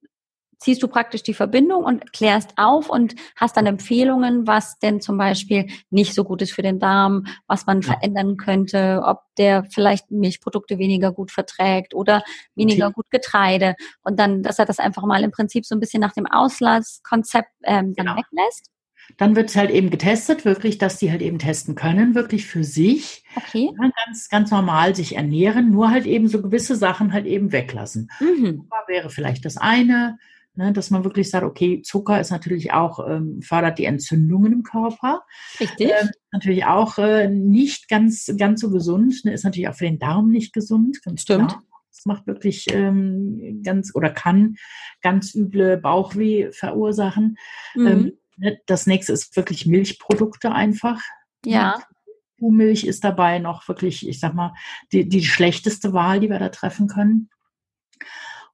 ziehst du praktisch die Verbindung und klärst auf und hast dann Empfehlungen, was denn zum Beispiel nicht so gut ist für den Darm, was man ja. verändern könnte, ob der vielleicht Milchprodukte weniger gut verträgt oder weniger gut Getreide. Und dann, dass er das einfach mal im Prinzip so ein bisschen nach dem Auslasskonzept ähm, dann genau. weglässt. Dann wird halt eben getestet, wirklich, dass die halt eben testen können, wirklich für sich. Okay. Ja, ganz, ganz normal sich ernähren, nur halt eben so gewisse Sachen halt eben weglassen. Mhm. wäre vielleicht das eine, ne, dass man wirklich sagt, okay, Zucker ist natürlich auch, ähm, fördert die Entzündungen im Körper. Richtig. Ähm, natürlich auch äh, nicht ganz, ganz so gesund, ne, ist natürlich auch für den Darm nicht gesund. Stimmt. Klar. Das macht wirklich ähm, ganz oder kann ganz üble Bauchweh verursachen. Mhm. Ähm, Ne, das nächste ist wirklich Milchprodukte einfach. Ja. Kuhmilch ist dabei noch wirklich, ich sag mal, die, die schlechteste Wahl, die wir da treffen können.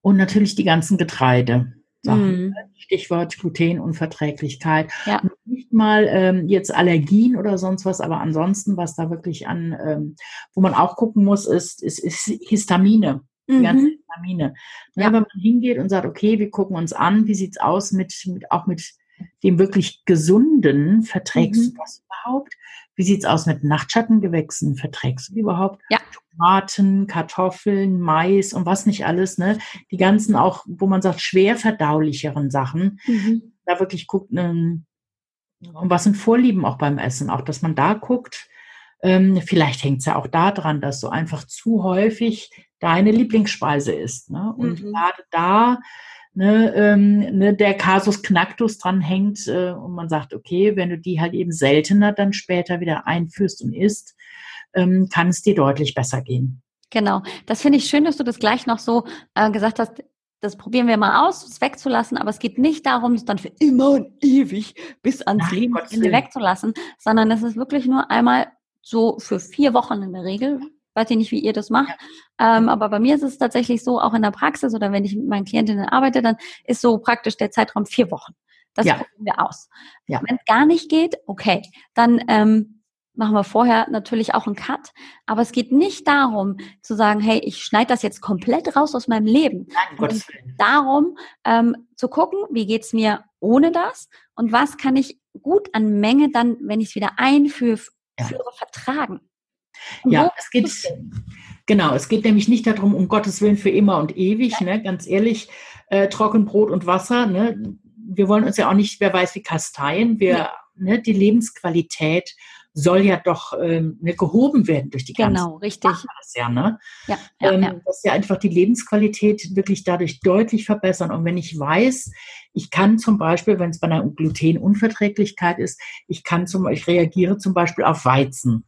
Und natürlich die ganzen Getreide. Sachen. Mm. Stichwort Glutenunverträglichkeit. Ja. Nicht mal ähm, jetzt Allergien oder sonst was, aber ansonsten, was da wirklich an, ähm, wo man auch gucken muss, ist, ist, ist Histamine. Die mhm. ganzen Histamine. Ja. Wenn man hingeht und sagt, okay, wir gucken uns an, wie sieht's aus mit, mit auch mit dem wirklich gesunden, verträgst mhm. du das überhaupt? Wie sieht's aus mit Nachtschattengewächsen? Verträgst du die überhaupt? Ja. Tomaten, Kartoffeln, Mais und was nicht alles, ne? Die ganzen auch, wo man sagt, schwer verdaulicheren Sachen. Mhm. Da wirklich guckt, ne, und was sind Vorlieben auch beim Essen? Auch, dass man da guckt, ähm, vielleicht hängt es ja auch daran, dass du einfach zu häufig deine Lieblingsspeise isst. Ne? Und mhm. gerade da ne, ähm, ne, der Kasus Knacktus dranhängt äh, und man sagt, okay, wenn du die halt eben seltener dann später wieder einführst und isst, ähm, kann es dir deutlich besser gehen. Genau, das finde ich schön, dass du das gleich noch so äh, gesagt hast. Das probieren wir mal aus, es wegzulassen, aber es geht nicht darum, es dann für immer und ewig bis ans Lebensende wegzulassen, sondern es ist wirklich nur einmal so für vier Wochen in der Regel, weiß ich nicht, wie ihr das macht. Ja. Ähm, aber bei mir ist es tatsächlich so, auch in der Praxis oder wenn ich mit meinen Klientinnen arbeite, dann ist so praktisch der Zeitraum vier Wochen. Das ja. probieren wir aus. Ja. Wenn es gar nicht geht, okay, dann ähm, machen wir vorher natürlich auch einen Cut. Aber es geht nicht darum zu sagen, hey, ich schneide das jetzt komplett raus aus meinem Leben. Nein, Gottes darum ähm, zu gucken, wie geht's mir ohne das und was kann ich gut an Menge dann, wenn ich es wieder einführe, ja. vertragen. Ja, es geht, genau, es geht nämlich nicht darum, um Gottes Willen für immer und ewig, ne, ganz ehrlich, äh, Trockenbrot und Wasser, ne, wir wollen uns ja auch nicht, wer weiß wie kasteien, wir, ja. ne, die Lebensqualität soll ja doch ähm, ne, gehoben werden durch die ganze Genau, richtig. Das ja, ne? ja, ja, ähm, ja. Dass ja einfach die Lebensqualität wirklich dadurch deutlich verbessern. Und wenn ich weiß, ich kann zum Beispiel, wenn es bei einer Glutenunverträglichkeit ist, ich kann zum, ich reagiere zum Beispiel auf Weizen.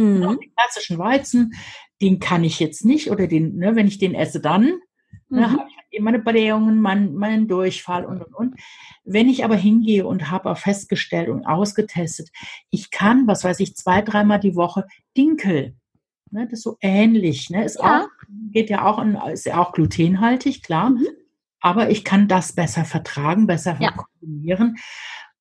Mhm. Den klassischen Weizen, den kann ich jetzt nicht oder den, ne, wenn ich den esse, dann ne, mhm. ne, habe ich halt meine Blähungen, meinen, meinen Durchfall und und und. Wenn ich aber hingehe und habe auch festgestellt und ausgetestet, ich kann, was weiß ich, zwei, dreimal die Woche Dinkel. Ne, das ist so ähnlich. Ne, ist ja. auch, geht ja auch, in, ist ja auch glutenhaltig, klar. Mhm. Aber ich kann das besser vertragen, besser ja. kombinieren.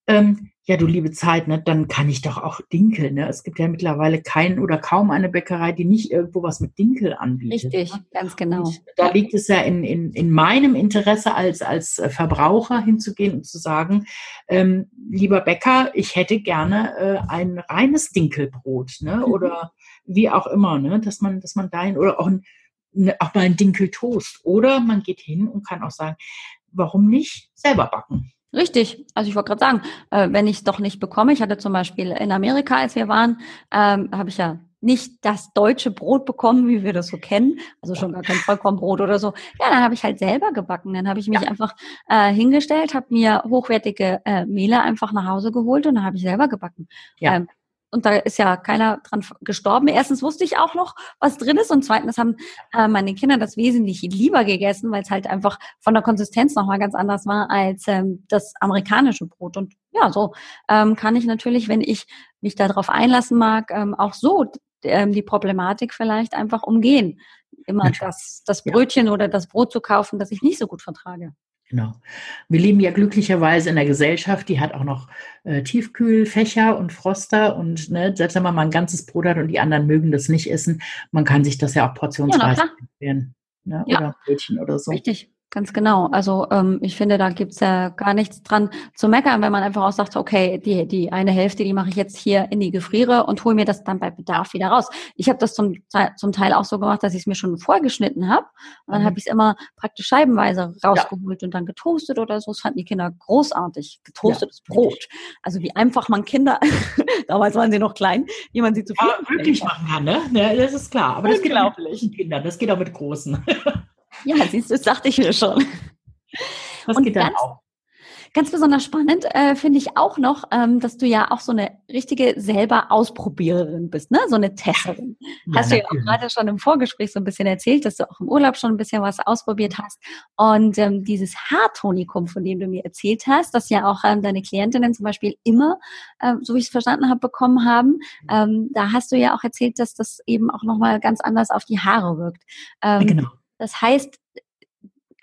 Ähm, ja, du liebe Zeit, ne, dann kann ich doch auch Dinkel. Ne? Es gibt ja mittlerweile keinen oder kaum eine Bäckerei, die nicht irgendwo was mit Dinkel anbietet. Richtig, ne? ganz genau. Und da liegt es ja in, in, in meinem Interesse als, als Verbraucher hinzugehen und zu sagen, ähm, lieber Bäcker, ich hätte gerne äh, ein reines Dinkelbrot, ne? Mhm. Oder wie auch immer, ne? Dass man, dass man dahin oder auch ein, ne, auch mal ein Dinkeltoast. Oder man geht hin und kann auch sagen, warum nicht selber backen? Richtig. Also ich wollte gerade sagen, äh, wenn ich es doch nicht bekomme, ich hatte zum Beispiel in Amerika, als wir waren, ähm, habe ich ja nicht das deutsche Brot bekommen, wie wir das so kennen, also schon gar kein Vollkornbrot oder so. Ja, dann habe ich halt selber gebacken. Dann habe ich mich ja. einfach äh, hingestellt, habe mir hochwertige äh, Mehle einfach nach Hause geholt und dann habe ich selber gebacken. Ja. Ähm, und da ist ja keiner dran gestorben. Erstens wusste ich auch noch, was drin ist und zweitens haben äh, meine Kinder das wesentlich lieber gegessen, weil es halt einfach von der Konsistenz nochmal ganz anders war als ähm, das amerikanische Brot. Und ja, so ähm, kann ich natürlich, wenn ich mich darauf einlassen mag, ähm, auch so ähm, die Problematik vielleicht einfach umgehen. Immer das, das Brötchen ja. oder das Brot zu kaufen, das ich nicht so gut vertrage. Genau. Wir leben ja glücklicherweise in einer Gesellschaft, die hat auch noch äh, Tiefkühlfächer und Froster und ne, selbst wenn man mal ein ganzes Brot hat und die anderen mögen das nicht essen, man kann sich das ja auch portionsweise ja, werden. Ne? Ja. Oder Brötchen oder so. Richtig. Ganz genau. Also ähm, ich finde, da gibt's ja gar nichts dran zu meckern, wenn man einfach auch sagt, okay, die, die eine Hälfte, die mache ich jetzt hier in die Gefriere und hole mir das dann bei Bedarf wieder raus. Ich habe das zum, zum Teil auch so gemacht, dass ich es mir schon vorgeschnitten habe. Und dann mhm. habe ich es immer praktisch scheibenweise rausgeholt ja. und dann getoastet oder so. Das fanden die Kinder großartig. Getoastetes ja, Brot. Also wie einfach man Kinder, damals waren sie noch klein, wie man sie zu ja, wirklich machen kann, ne? Ja, das ist klar. Aber das geht auch mit Kindern, das geht auch mit Großen. Ja, siehst du, das dachte ich mir schon. Was und geht dann auch? Ganz besonders spannend äh, finde ich auch noch, ähm, dass du ja auch so eine richtige selber Ausprobiererin bist, ne? So eine Testerin. Ja, hast du ja auch gerade schon im Vorgespräch so ein bisschen erzählt, dass du auch im Urlaub schon ein bisschen was ausprobiert hast. Und ähm, dieses Haartonikum, von dem du mir erzählt hast, das ja auch ähm, deine Klientinnen zum Beispiel immer, äh, so wie ich es verstanden habe, bekommen haben, ähm, da hast du ja auch erzählt, dass das eben auch nochmal ganz anders auf die Haare wirkt. Ähm, genau. Das heißt,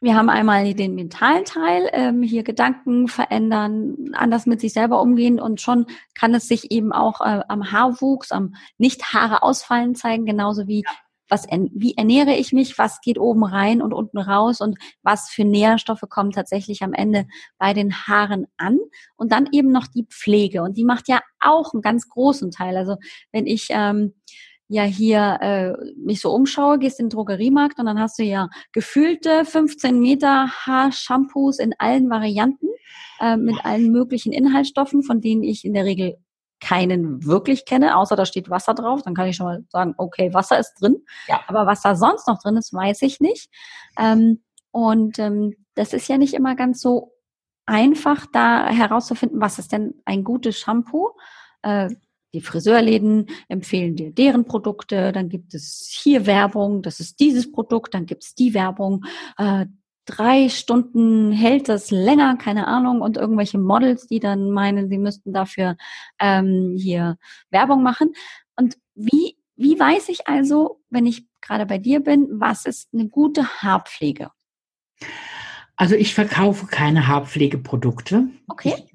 wir haben einmal den mentalen Teil, ähm, hier Gedanken verändern, anders mit sich selber umgehen und schon kann es sich eben auch äh, am Haarwuchs, am nicht Haare ausfallen zeigen, genauso wie was, wie ernähre ich mich, was geht oben rein und unten raus und was für Nährstoffe kommen tatsächlich am Ende bei den Haaren an. Und dann eben noch die Pflege. Und die macht ja auch einen ganz großen Teil. Also wenn ich ähm, ja hier äh, mich so umschaue, gehst in den Drogeriemarkt und dann hast du ja gefühlte 15 Meter Haarshampoos in allen Varianten äh, mit allen möglichen Inhaltsstoffen, von denen ich in der Regel keinen wirklich kenne, außer da steht Wasser drauf. Dann kann ich schon mal sagen, okay, Wasser ist drin. Ja. Aber was da sonst noch drin ist, weiß ich nicht. Ähm, und ähm, das ist ja nicht immer ganz so einfach, da herauszufinden, was ist denn ein gutes Shampoo. Äh, die Friseurläden empfehlen dir deren Produkte, dann gibt es hier Werbung, das ist dieses Produkt, dann gibt es die Werbung. Äh, drei Stunden hält das länger, keine Ahnung, und irgendwelche Models, die dann meinen, sie müssten dafür ähm, hier Werbung machen. Und wie, wie weiß ich also, wenn ich gerade bei dir bin, was ist eine gute Haarpflege? Also ich verkaufe keine Haarpflegeprodukte. Okay.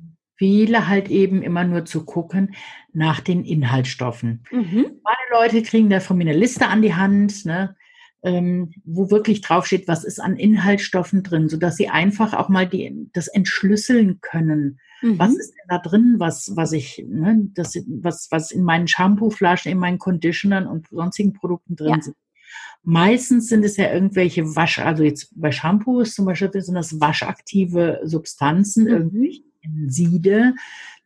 Empfehle halt eben immer nur zu gucken nach den Inhaltsstoffen. Mhm. Meine Leute kriegen da von mir eine Liste an die Hand, ne, ähm, wo wirklich draufsteht, was ist an Inhaltsstoffen drin, sodass sie einfach auch mal die, das entschlüsseln können. Mhm. Was ist denn da drin, was, was ich, ne, das, was, was in meinen Shampooflaschen, in meinen Conditionern und sonstigen Produkten drin ja. sind. Meistens sind es ja irgendwelche Wasch, also jetzt bei Shampoos zum Beispiel sind das waschaktive Substanzen, mhm. irgendwie Siede,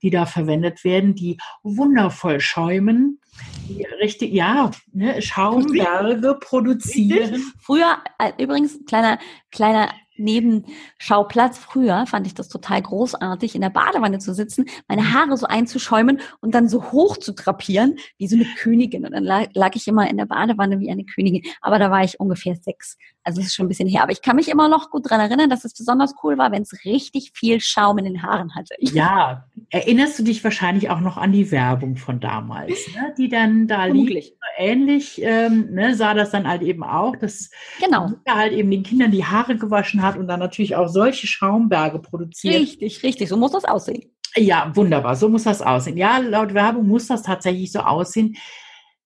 die da verwendet werden, die wundervoll schäumen, die richtig, ja, ne, Schaumberge produzieren. Früher, äh, übrigens, kleiner, kleiner Nebenschauplatz. Früher fand ich das total großartig, in der Badewanne zu sitzen, meine mhm. Haare so einzuschäumen und dann so hoch zu drapieren, wie so eine Königin. Und dann lag, lag ich immer in der Badewanne wie eine Königin. Aber da war ich ungefähr sechs. Also es ist schon ein bisschen her. Aber ich kann mich immer noch gut dran erinnern, dass es besonders cool war, wenn es richtig viel Schaum in den Haaren hatte. Ja, erinnerst du dich wahrscheinlich auch noch an die Werbung von damals, ne? die dann da liegt. Ähnlich ähm, ne, sah das dann halt eben auch, dass genau. halt eben den Kindern die Haare gewaschen hat und dann natürlich auch solche Schaumberge produziert. Richtig, richtig. So muss das aussehen. Ja, wunderbar. So muss das aussehen. Ja, laut Werbung muss das tatsächlich so aussehen.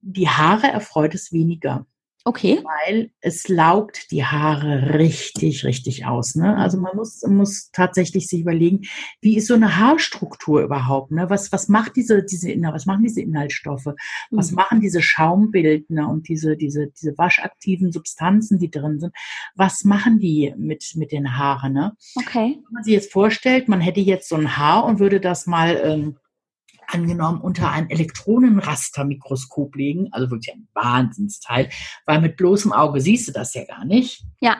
Die Haare erfreut es weniger. Okay. Weil es laugt die Haare richtig, richtig aus. Ne? Also man muss, muss tatsächlich sich überlegen, wie ist so eine Haarstruktur überhaupt? Ne? Was, was macht diese, diese was machen diese Inhaltsstoffe? Was mhm. machen diese Schaumbildner und diese, diese, diese waschaktiven Substanzen, die drin sind? Was machen die mit, mit den Haaren? Ne? Okay. Wenn man sich jetzt vorstellt, man hätte jetzt so ein Haar und würde das mal ähm, angenommen unter ein Elektronenrastermikroskop legen, also wirklich ein Wahnsinnsteil, weil mit bloßem Auge siehst du das ja gar nicht. Ja.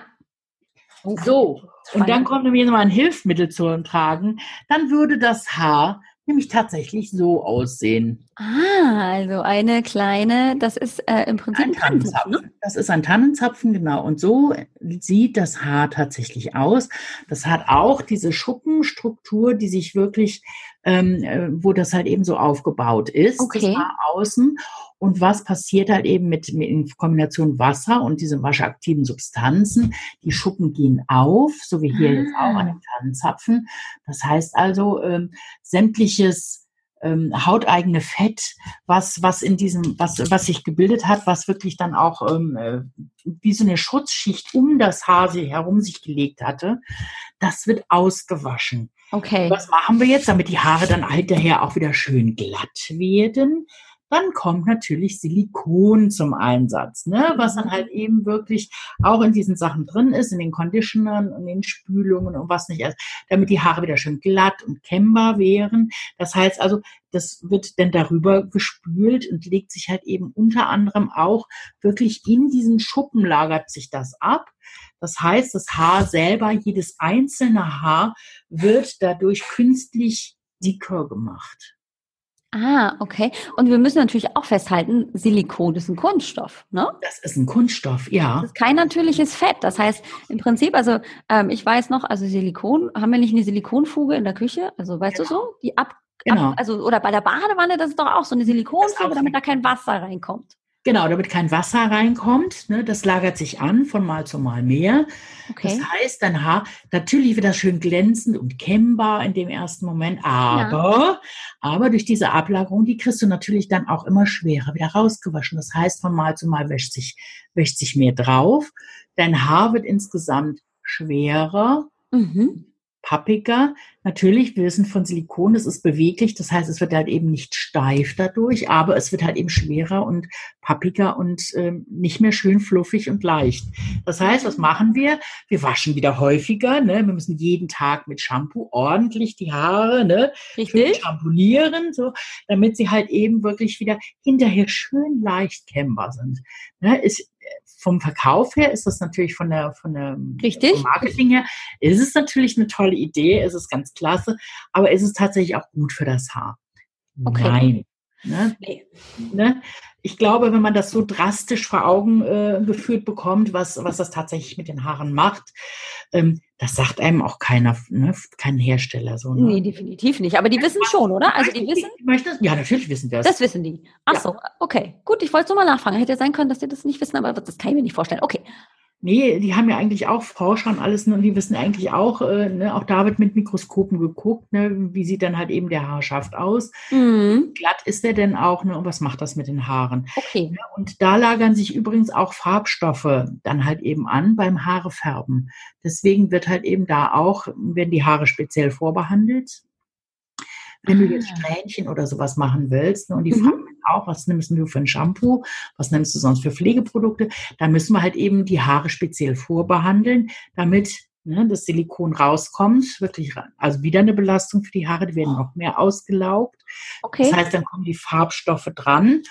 So, und dann kommt nämlich mal ein Hilfsmittel zu tragen, dann würde das Haar nämlich tatsächlich so aussehen. Ah, also eine kleine, das ist äh, im Prinzip ein, Tannenzapfen. Ne? Das ist ein Tannenzapfen, genau. Und so sieht das Haar tatsächlich aus. Das hat auch diese Schuppenstruktur, die sich wirklich, ähm, äh, wo das halt eben so aufgebaut ist, okay. das Haar außen. Und was passiert halt eben mit, mit in Kombination Wasser und diese waschaktiven Substanzen? Die Schuppen gehen auf, so wie hier jetzt auch an ah. den Tannenzapfen. Das heißt also, ähm, sämtliches ähm, hauteigene Fett, was, was in diesem, was, was sich gebildet hat, was wirklich dann auch ähm, äh, wie so eine Schutzschicht um das Haar herum sich gelegt hatte, das wird ausgewaschen. Okay. Was machen wir jetzt, damit die Haare dann hinterher auch wieder schön glatt werden? Dann kommt natürlich Silikon zum Einsatz, ne? was dann halt eben wirklich auch in diesen Sachen drin ist, in den Conditionern und den Spülungen und was nicht damit die Haare wieder schön glatt und kennbar wären. Das heißt also, das wird dann darüber gespült und legt sich halt eben unter anderem auch wirklich in diesen Schuppen lagert sich das ab. Das heißt, das Haar selber, jedes einzelne Haar wird dadurch künstlich dicker gemacht. Ah, okay. Und wir müssen natürlich auch festhalten, Silikon ist ein Kunststoff, ne? Das ist ein Kunststoff, ja. Das ist kein natürliches Fett. Das heißt, im Prinzip, also ähm, ich weiß noch, also Silikon, haben wir nicht eine Silikonfuge in der Küche? Also weißt genau. du so? Die ab, genau. ab, also oder bei der Badewanne, das ist doch auch so eine Silikonfuge, damit da kein Wasser reinkommt. Genau, damit kein Wasser reinkommt. Ne, das lagert sich an von Mal zu Mal mehr. Okay. Das heißt, dein Haar, natürlich wird das schön glänzend und kennbar in dem ersten Moment, aber, ja. aber durch diese Ablagerung, die kriegst du natürlich dann auch immer schwerer wieder rausgewaschen. Das heißt, von Mal zu Mal wäscht sich, wäscht sich mehr drauf. Dein Haar wird insgesamt schwerer. Mhm pappiger. Natürlich, wir wissen von Silikon, es ist beweglich, das heißt, es wird halt eben nicht steif dadurch, aber es wird halt eben schwerer und pappiger und ähm, nicht mehr schön fluffig und leicht. Das heißt, was machen wir? Wir waschen wieder häufiger, ne? wir müssen jeden Tag mit Shampoo ordentlich die Haare, ne? Richtig. Shampoonieren, so, damit sie halt eben wirklich wieder hinterher schön leicht kennbar sind. Ne? Ist, vom Verkauf her ist das natürlich von der, von der Richtig. Vom Marketing her, ist es natürlich eine tolle Idee, ist es ganz klasse, aber ist es tatsächlich auch gut für das Haar? Okay. Nein. Ne? Nee. Ne? Ich glaube, wenn man das so drastisch vor Augen äh, geführt bekommt, was, was das tatsächlich mit den Haaren macht, ähm, das sagt einem auch keiner, ne? kein Hersteller. So, ne? Nee, definitiv nicht. Aber die wissen schon, oder? Also die wissen. Ja, natürlich wissen wir es. Das wissen die. Ach ja. so, okay. Gut, ich wollte nur mal nachfragen. Hätte sein können, dass die das nicht wissen, aber das kann ich mir nicht vorstellen. Okay. Nee, die haben ja eigentlich auch Forscher und alles, ne, und die wissen eigentlich auch, äh, ne, auch da wird mit Mikroskopen geguckt, ne, wie sieht dann halt eben der Haarschaft aus. Mhm. Glatt ist der denn auch, ne, und was macht das mit den Haaren? Okay. Ja, und da lagern sich übrigens auch Farbstoffe dann halt eben an beim Haarefärben. Deswegen wird halt eben da auch, werden die Haare speziell vorbehandelt. Wenn du jetzt ah. Strähnchen oder sowas machen willst, ne, und die mhm. fragen auch, was nimmst du für ein Shampoo, was nimmst du sonst für Pflegeprodukte, da müssen wir halt eben die Haare speziell vorbehandeln, damit ne, das Silikon rauskommt, wirklich, also wieder eine Belastung für die Haare, die werden noch mehr ausgelaugt. Okay. Das heißt, dann kommen die Farbstoffe dran.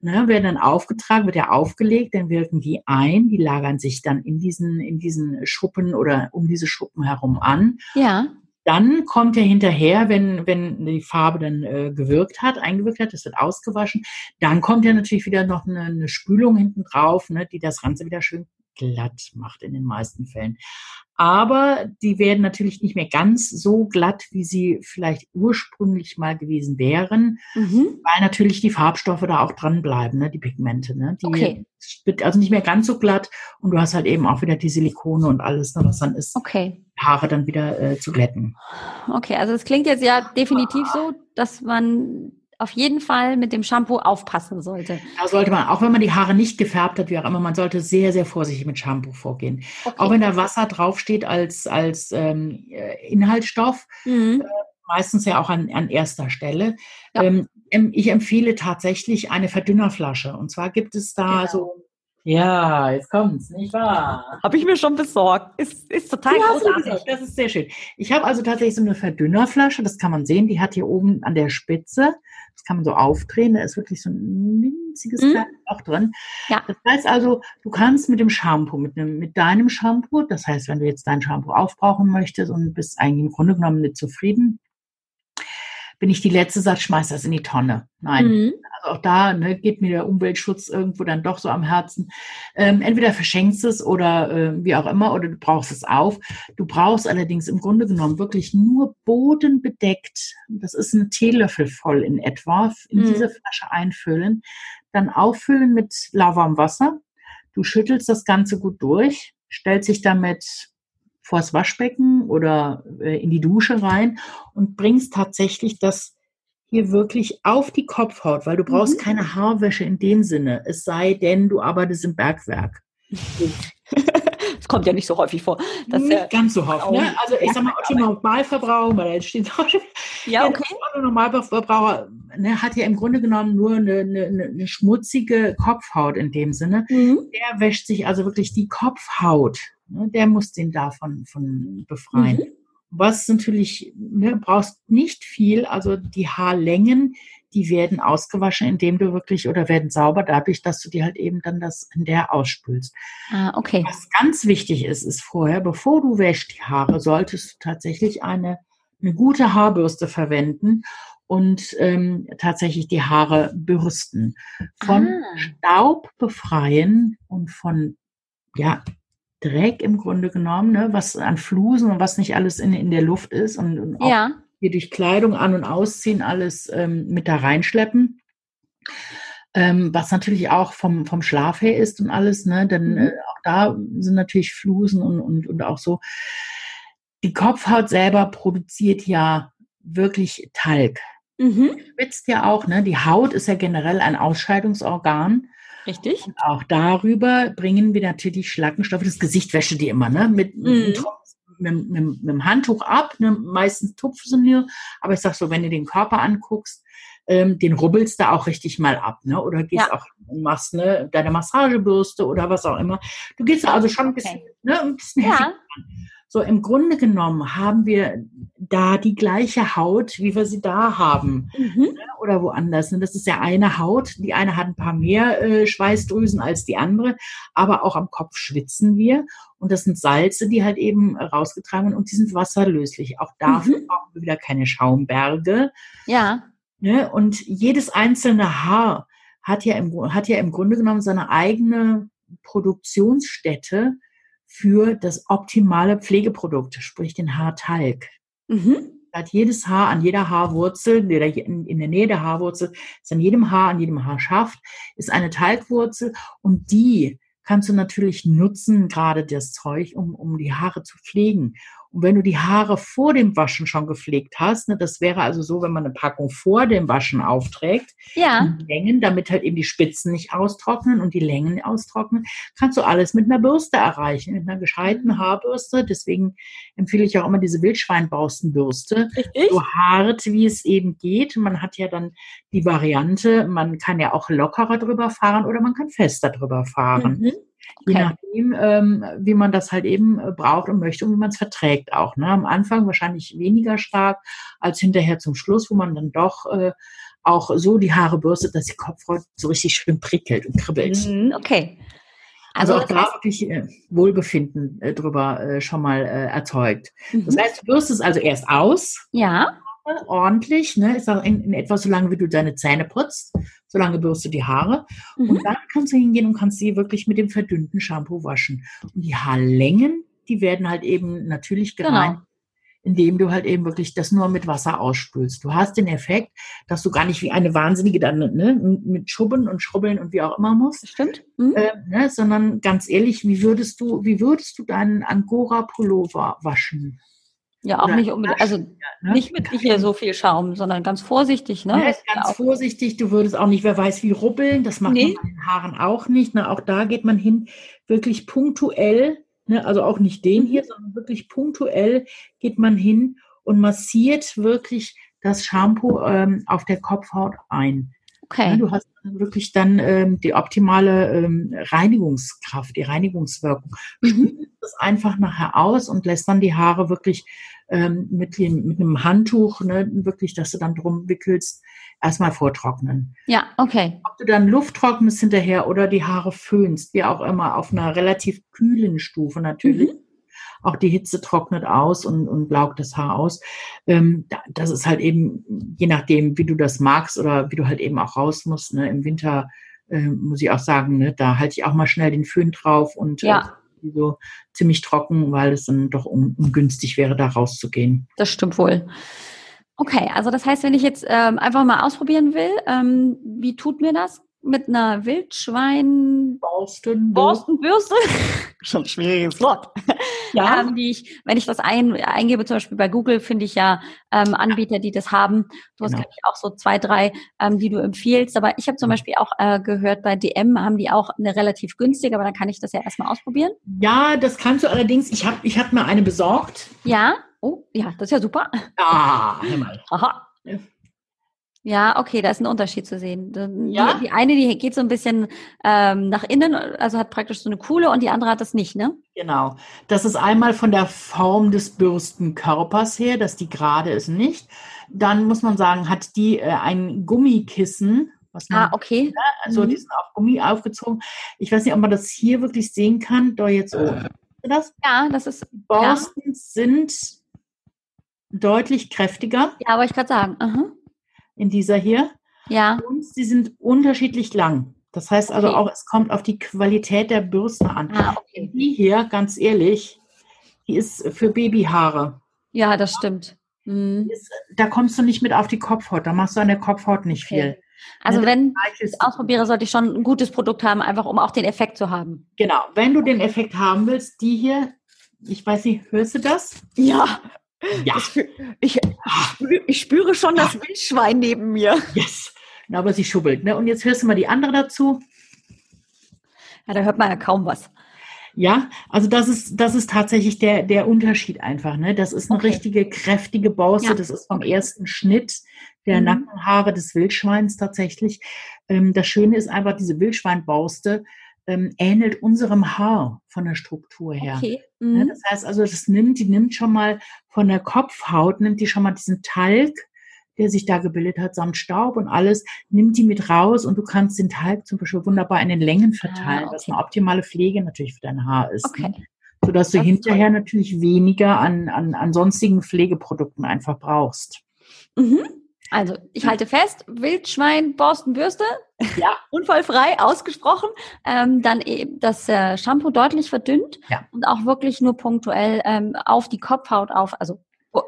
Ne, werden dann aufgetragen, wird ja aufgelegt, dann wirken die ein, die lagern sich dann in diesen, in diesen Schuppen oder um diese Schuppen herum an. Ja. Dann kommt er hinterher, wenn, wenn die Farbe dann äh, gewirkt hat, eingewirkt hat, das wird ausgewaschen. Dann kommt ja natürlich wieder noch eine, eine Spülung hinten drauf, ne, die das Ganze wieder schön glatt macht in den meisten Fällen. Aber die werden natürlich nicht mehr ganz so glatt, wie sie vielleicht ursprünglich mal gewesen wären, mhm. weil natürlich die Farbstoffe da auch dranbleiben, ne, die Pigmente. Ne? Die okay. wird also nicht mehr ganz so glatt und du hast halt eben auch wieder die Silikone und alles, ne, was dann ist, okay. Haare dann wieder äh, zu glätten. Okay, also es klingt jetzt ja definitiv so, dass man auf jeden Fall mit dem Shampoo aufpassen sollte. Da sollte man, auch wenn man die Haare nicht gefärbt hat, wie auch immer, man sollte sehr, sehr vorsichtig mit Shampoo vorgehen. Okay. Auch wenn da Wasser draufsteht als, als ähm, äh, Inhaltsstoff, mhm. äh, meistens ja auch an, an erster Stelle. Ja. Ähm, ich empfehle tatsächlich eine Verdünnerflasche. Und zwar gibt es da genau. so ja, jetzt kommt's, nicht wahr? Habe ich mir schon besorgt. Ist, ist total ja, großartig. Das ist sehr schön. Ich habe also tatsächlich so eine Verdünnerflasche, das kann man sehen, die hat hier oben an der Spitze das kann man so aufdrehen, da ist wirklich so ein winziges mhm. Loch drin. Ja. Das heißt also, du kannst mit dem Shampoo, mit, einem, mit deinem Shampoo, das heißt, wenn du jetzt dein Shampoo aufbrauchen möchtest und bist eigentlich im Grunde genommen nicht zufrieden, bin ich die letzte, sagt, schmeiß das in die Tonne. Nein. Mhm. Also auch da ne, geht mir der Umweltschutz irgendwo dann doch so am Herzen. Ähm, entweder verschenkst es oder äh, wie auch immer, oder du brauchst es auf. Du brauchst allerdings im Grunde genommen wirklich nur bodenbedeckt, das ist ein Teelöffel voll in etwa, in mhm. diese Flasche einfüllen, dann auffüllen mit lauwarmem Wasser. Du schüttelst das Ganze gut durch, stellst dich damit vors Waschbecken oder äh, in die Dusche rein und bringst tatsächlich das hier wirklich auf die Kopfhaut, weil du brauchst Mhm. keine Haarwäsche in dem Sinne, es sei denn, du arbeitest im Bergwerk. Das kommt ja nicht so häufig vor. Das, Nicht äh, ganz so oft, ne? auch Also ich sag mal, Otto Normalverbraucher, weil da steht auch schon, ja, okay. Otto Normalverbraucher ne, hat ja im Grunde genommen nur eine, eine, eine schmutzige Kopfhaut in dem Sinne. Mhm. Der wäscht sich also wirklich die Kopfhaut. Ne? Der muss den davon von befreien. Mhm. Was natürlich, ne, brauchst nicht viel, also die Haarlängen, die werden ausgewaschen, indem du wirklich oder werden sauber, dadurch, dass du die halt eben dann das in der ausspülst. Ah, okay. Was ganz wichtig ist, ist vorher, bevor du wäschst die Haare, solltest du tatsächlich eine, eine gute Haarbürste verwenden und ähm, tatsächlich die Haare bürsten. Von Ah. Staub befreien und von ja, Dreck im Grunde genommen, ne, was an Flusen und was nicht alles in, in der Luft ist und, und auch Ja. Hier durch Kleidung an- und ausziehen alles ähm, mit da reinschleppen. Ähm, was natürlich auch vom, vom Schlaf her ist und alles, ne? Denn Mhm. äh, auch da sind natürlich Flusen und, und, und auch so. Die Kopfhaut selber produziert ja wirklich Talg. Mhm. Schwitzt ja auch, ne? Die Haut ist ja generell ein Ausscheidungsorgan. Richtig. Und auch darüber bringen wir natürlich Schlackenstoffe. Das Gesicht wäsche die immer, ne? Mit, Mhm. mit, mit, mit, mit dem Handtuch ab, ne? meistens tupfen sie nur. Aber ich sag so, wenn du den Körper anguckst, ähm, den rubbelst du auch richtig mal ab, ne? Oder gehst Ja. auch und machst ne, deine Massagebürste oder was auch immer. Du gehst da also schon ein bisschen, Okay. ne, ein bisschen Ja. So, im Grunde genommen haben wir da die gleiche Haut, wie wir sie da haben Mhm. oder woanders. ne? Das ist ja eine Haut. Die eine hat ein paar mehr äh, Schweißdrüsen als die andere, aber auch am Kopf schwitzen wir. Und das sind Salze, die halt eben rausgetragen werden und die sind wasserlöslich. Auch dafür Mhm. brauchen wir wieder keine Schaumberge. Ja. Ne? Und jedes einzelne Haar hat ja, im, hat ja im Grunde genommen seine eigene Produktionsstätte für das optimale Pflegeprodukt, sprich den Haartalg Mhm. hat jedes Haar an jeder Haarwurzel, in der Nähe der Haarwurzel, ist an jedem Haar, an jedem Haarschaft, ist eine Talgwurzel und die kannst du natürlich nutzen, gerade das Zeug, um, um die Haare zu pflegen. Und wenn du die Haare vor dem Waschen schon gepflegt hast, ne, das wäre also so, wenn man eine Packung vor dem Waschen aufträgt, Ja. die Längen, damit halt eben die Spitzen nicht austrocknen und die Längen austrocknen, kannst du alles mit einer Bürste erreichen, mit einer gescheiten Haarbürste. Deswegen empfehle ich auch immer diese Wildschweinborstenbürste, Richtig. so hart wie es eben geht. Man hat ja dann die Variante, man kann ja auch lockerer drüber fahren oder man kann fester drüber fahren. Mhm. Je Okay. nachdem, ähm, wie man das halt eben äh, braucht und möchte und wie man es verträgt auch. Ne? Am Anfang wahrscheinlich weniger stark als hinterher zum Schluss, wo man dann doch äh, auch so die Haare bürstet, dass die Kopfhaut so richtig schön prickelt und kribbelt. Mhm. Okay. Also, Also, auch das da wirklich äh, Wohlbefinden äh, drüber äh, schon mal äh, erzeugt. Das mhm. heißt, du bürstest also erst aus, ja. ordentlich, ne? Ist auch in, in etwa so lange, wie du deine Zähne putzt, so lange bürst du die Haare. Mhm. Und dann kannst du hingehen und kannst sie wirklich mit dem verdünnten Shampoo waschen. Und die Haarlängen, die werden halt eben natürlich gereinigt, Genau. indem du halt eben wirklich das nur mit Wasser ausspülst. Du hast den Effekt, dass du gar nicht wie eine Wahnsinnige dann ne, mit Schubben und Schrubbeln und wie auch immer musst, stimmt. Mhm. äh, ne, sondern ganz ehrlich, wie würdest du, wie würdest du deinen Angora-Pullover waschen? Ja, auch oder nicht unbedingt, also Ne? nicht mit hier so viel Schaum, sondern ganz vorsichtig, ne? Ja ganz vorsichtig, du würdest auch nicht, wer weiß wie rubbeln, das macht Nee. man bei den Haaren auch nicht. Ne? Auch da geht man hin, wirklich punktuell, ne? also auch nicht den Mhm. hier, sondern wirklich punktuell geht man hin und massiert wirklich das Shampoo ähm, auf der Kopfhaut ein. Ne? Okay. Du hast dann wirklich dann ähm, die optimale ähm, Reinigungskraft, die Reinigungswirkung. Mhm. Es einfach nachher aus und lässt dann die Haare wirklich ähm, mit, dem, mit einem Handtuch, ne, wirklich, dass du dann drum wickelst, erstmal vortrocknen. Ja, okay. Ob du dann Luft trocknest hinterher oder die Haare föhnst, wie auch immer, auf einer relativ kühlen Stufe natürlich. Mhm. Auch die Hitze trocknet aus und, und laugt das Haar aus. Ähm, da, das ist halt eben, je nachdem, wie du das magst oder wie du halt eben auch raus musst. Ne? Im Winter äh, muss ich auch sagen, ne, da halte ich auch mal schnell den Föhn drauf und Ja. äh, so ziemlich trocken, weil es dann doch un, ungünstig wäre, da rauszugehen. Das stimmt wohl. Okay, also das heißt, wenn ich jetzt ähm, einfach mal ausprobieren will, ähm, wie tut mir das? Mit einer Wildschwein Borsten, Borstenbürste. Schon ein schwieriges Wort. Ja. Ähm, die ich, wenn ich das ein, eingebe, zum Beispiel bei Google, finde ich ja ähm, Anbieter, die das haben. Du hast Genau. auch so zwei, drei, ähm, die du empfiehlst. Aber ich habe zum Beispiel auch äh, gehört, bei DM haben die auch eine relativ günstige, aber dann kann ich das ja erstmal ausprobieren. Ja, das kannst du allerdings. Ich habe ich hab mir eine besorgt. Ja. Oh, ja, das ist ja super. Ah, hör mal. Aha. Ja. Ja, okay, da ist ein Unterschied zu sehen. Die, Ja? die eine, die geht so ein bisschen ähm, nach innen, also hat praktisch so eine Kuhle und die andere hat das nicht, ne? Genau. Das ist einmal von der Form des Bürstenkörpers her, dass die gerade ist nicht. Dann muss man sagen, hat die äh, ein Gummikissen, was man, Ah, okay. also mhm. die sind auf Gummi aufgezogen. Ich weiß nicht, ob man das hier wirklich sehen kann. Da jetzt so. Du das? Ja, das ist, Die Borsten sind deutlich kräftiger ja, aber ich gerade sagen. Aha. In dieser hier. Ja, Und sie sind unterschiedlich lang. Das heißt also Okay. auch, es kommt auf die Qualität der Bürste an. ah, okay. Die hier, ganz ehrlich, die ist für Babyhaare. Ja, das stimmt. Mhm. Ist, da kommst du nicht mit auf die Kopfhaut. Da machst du an der Kopfhaut nicht Okay. viel. Also wenn ich es ausprobiere, sollte ich schon ein gutes Produkt haben, einfach um auch den Effekt zu haben. Genau, wenn du den Effekt haben willst, die hier, ich weiß nicht, hörst du das? Ja, Ja, ich, ich spüre schon das Wildschwein neben mir. yes. Na, aber sie schubbelt. Ne? Und jetzt hörst du mal die andere dazu. Ja, da hört man ja kaum was. Ja, also das ist, das ist tatsächlich der, der Unterschied einfach. Ne? Das ist eine Okay. richtige, kräftige Borste. Ja. Das ist vom ersten Schnitt der Mhm. Nackenhaare des Wildschweins tatsächlich. Ähm, das Schöne ist einfach, diese Wildschweinborste ähm, ähnelt unserem Haar von der Struktur her. Okay. Ne? Mhm. Das heißt also, das nimmt, die nimmt schon mal von der Kopfhaut, nimmt die schon mal diesen Talg, der sich da gebildet hat, samt Staub und alles, nimmt die mit raus und du kannst den Talg zum Beispiel wunderbar in den Längen verteilen, Ah, was okay. eine optimale Pflege natürlich für dein Haar ist. Okay. Ne? Sodass du hinterher natürlich weniger an, an, an sonstigen Pflegeprodukten einfach brauchst. Mhm. Also, ich halte fest, Wildschwein, Borstenbürste, Ja. unfallfrei ausgesprochen, ähm, dann eben das äh, Shampoo deutlich verdünnt Ja. und auch wirklich nur punktuell ähm, auf die Kopfhaut auf, also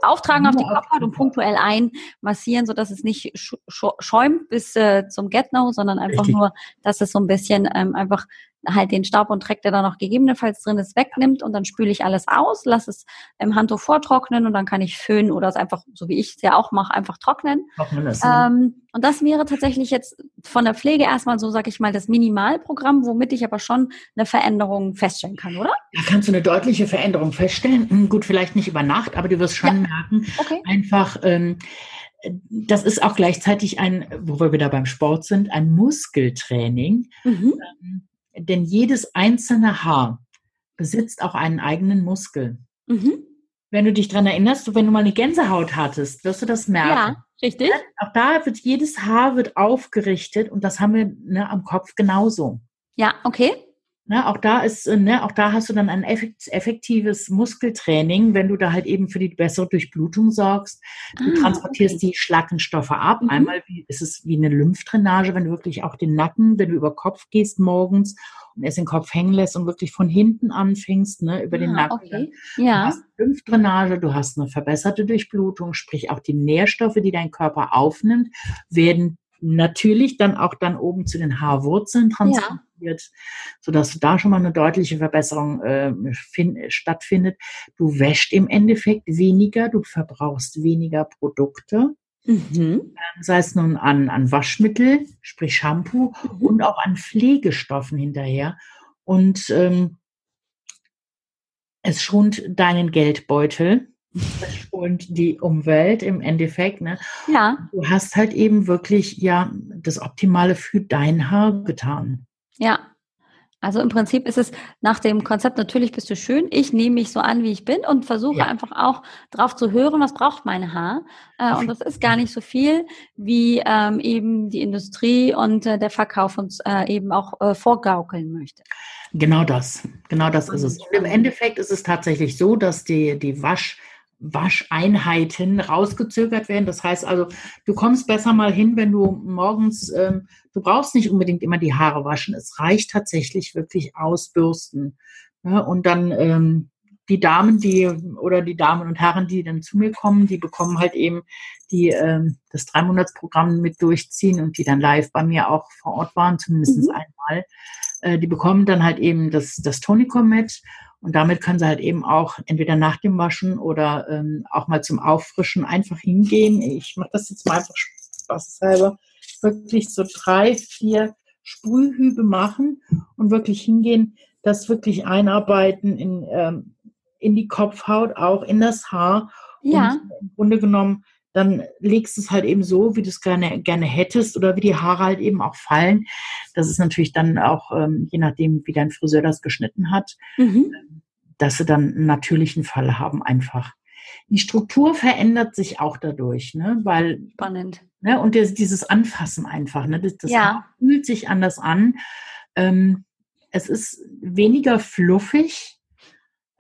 auftragen auf die auf Kopfhaut und punktuell einmassieren, sodass es nicht sch schäumt bis äh, zum Get-No, sondern einfach Richtig. nur, dass es so ein bisschen ähm, einfach halt den Staub und Dreck, der da noch gegebenenfalls drin ist, wegnimmt und dann spüle ich alles aus, lasse es im Handtuch vortrocknen und dann kann ich föhnen oder es einfach, so wie ich es ja auch mache, einfach trocknen. Trocknen. Ähm, und das wäre tatsächlich jetzt von der Pflege erstmal so, sag ich mal, das Minimalprogramm, womit ich aber schon eine Veränderung feststellen kann, oder? Da kannst du eine deutliche Veränderung feststellen. Hm, Gut, vielleicht nicht über Nacht, aber du wirst schon merken, Okay. einfach, ähm, das ist auch gleichzeitig ein, wo wir wieder beim Sport sind, ein Muskeltraining. Mhm. Ähm, denn jedes einzelne Haar besitzt auch einen eigenen Muskel. Mhm. Wenn du dich dran erinnerst, wenn du mal eine Gänsehaut hattest, wirst du das merken. Ja, richtig. Auch da wird jedes Haar wird aufgerichtet und das haben wir ne, am Kopf genauso. Ja, okay. Ne, auch da ist, äh, ne, auch da hast du dann ein effekt, effektives Muskeltraining, wenn du da halt eben für die bessere Durchblutung sorgst. Du Ah, transportierst okay. die Schlackenstoffe ab. Mhm. Einmal ist es wie eine Lymphdrainage, wenn du wirklich auch den Nacken, wenn du über Kopf gehst morgens und es den Kopf hängen lässt und wirklich von hinten anfängst, ne, über den Ah, Nacken. okay. Du Ja. hast Lymphdrainage, du hast eine verbesserte Durchblutung, sprich auch die Nährstoffe, die dein Körper aufnimmt, werden natürlich dann auch dann oben zu den Haarwurzeln transportiert, sodass du da schon mal eine deutliche Verbesserung äh, fin- stattfindet. Du wäschst im Endeffekt weniger, du verbrauchst weniger Produkte, Mhm. sei es nun an, an Waschmittel, sprich Shampoo Mhm. und auch an Pflegestoffen hinterher. Und ähm, es schont deinen Geldbeutel, schont die Umwelt im Endeffekt. Ne? Ja, Du hast halt eben wirklich ja das Optimale für dein Haar getan. ja. Also im Prinzip ist es nach dem Konzept, natürlich bist du schön, ich nehme mich so an, wie ich bin und versuche Ja. einfach auch drauf zu hören, was braucht mein Haar. Äh, und das ist gar nicht so viel, wie ähm, eben die Industrie und äh, der Verkauf uns äh, eben auch vorgaukeln möchte. Genau das, genau das ist es. Und im Endeffekt ist es tatsächlich so, dass die, die Wasch, Wascheinheiten rausgezögert werden. Das heißt also, du kommst besser mal hin, wenn du morgens, ähm, du brauchst nicht unbedingt immer die Haare waschen. Es reicht tatsächlich wirklich ausbürsten. Ne? Und dann ähm, die Damen, die oder die Damen und Herren, die dann zu mir kommen, die bekommen halt eben die ähm, das Dreimonatsprogramm mit durchziehen und die dann live bei mir auch vor Ort waren, zumindest mhm. einmal. Äh, die bekommen dann halt eben das, das Tonicum mit und damit können sie halt eben auch entweder nach dem Waschen oder ähm, auch mal zum Auffrischen einfach hingehen. Ich mache das jetzt mal einfach spaßhalber. Wirklich so drei, vier Sprühhübe machen und wirklich hingehen, das wirklich einarbeiten in, ähm, in die Kopfhaut, auch in das Haar. Ja. Und im Grunde genommen, dann legst du es halt eben so, wie du es gerne, gerne hättest oder wie die Haare halt eben auch fallen. Das ist natürlich dann auch, ähm, je nachdem, wie dein Friseur das geschnitten hat, mhm. dass sie dann einen natürlichen Fall haben einfach. Die Struktur verändert sich auch dadurch, ne? weil spannend. Ne? Und das, dieses Anfassen einfach, ne? das, das ja. fühlt sich anders an. Ähm, es ist weniger fluffig,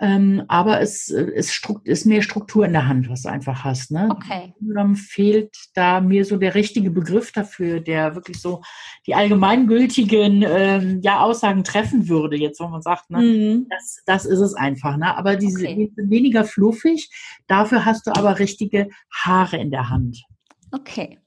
ähm, aber es, es ist mehr Struktur in der Hand, was du einfach hast. Ne? Okay. Dann fehlt da mir so der richtige Begriff dafür, der wirklich so die allgemeingültigen ähm, ja, Aussagen treffen würde, jetzt wo man sagt, ne? Mhm. das, das ist es einfach. Ne? Aber diese okay. sind weniger fluffig, dafür hast du aber richtige Haare in der Hand. Okay.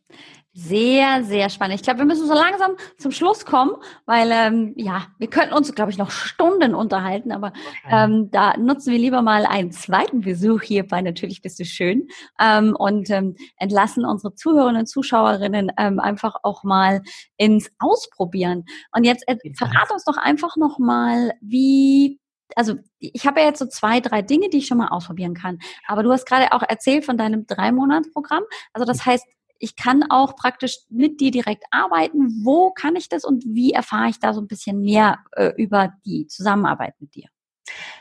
Sehr, sehr spannend. Ich glaube, wir müssen so langsam zum Schluss kommen, weil ähm, ja, wir könnten uns, glaube ich, noch Stunden unterhalten, aber ähm, da nutzen wir lieber mal einen zweiten Besuch hier bei Natürlich bist du schön ähm, und ähm, entlassen unsere Zuhörerinnen und Zuschauerinnen ähm, einfach auch mal ins Ausprobieren. Und jetzt äh, verrat uns doch einfach noch mal, wie also ich habe ja jetzt so zwei, drei Dinge, die ich schon mal ausprobieren kann. Aber du hast gerade auch erzählt von deinem Drei-Monats-Programm. Also das heißt, ich kann auch praktisch mit dir direkt arbeiten. Wo kann ich das und wie erfahre ich da so ein bisschen mehr äh, über die Zusammenarbeit mit dir?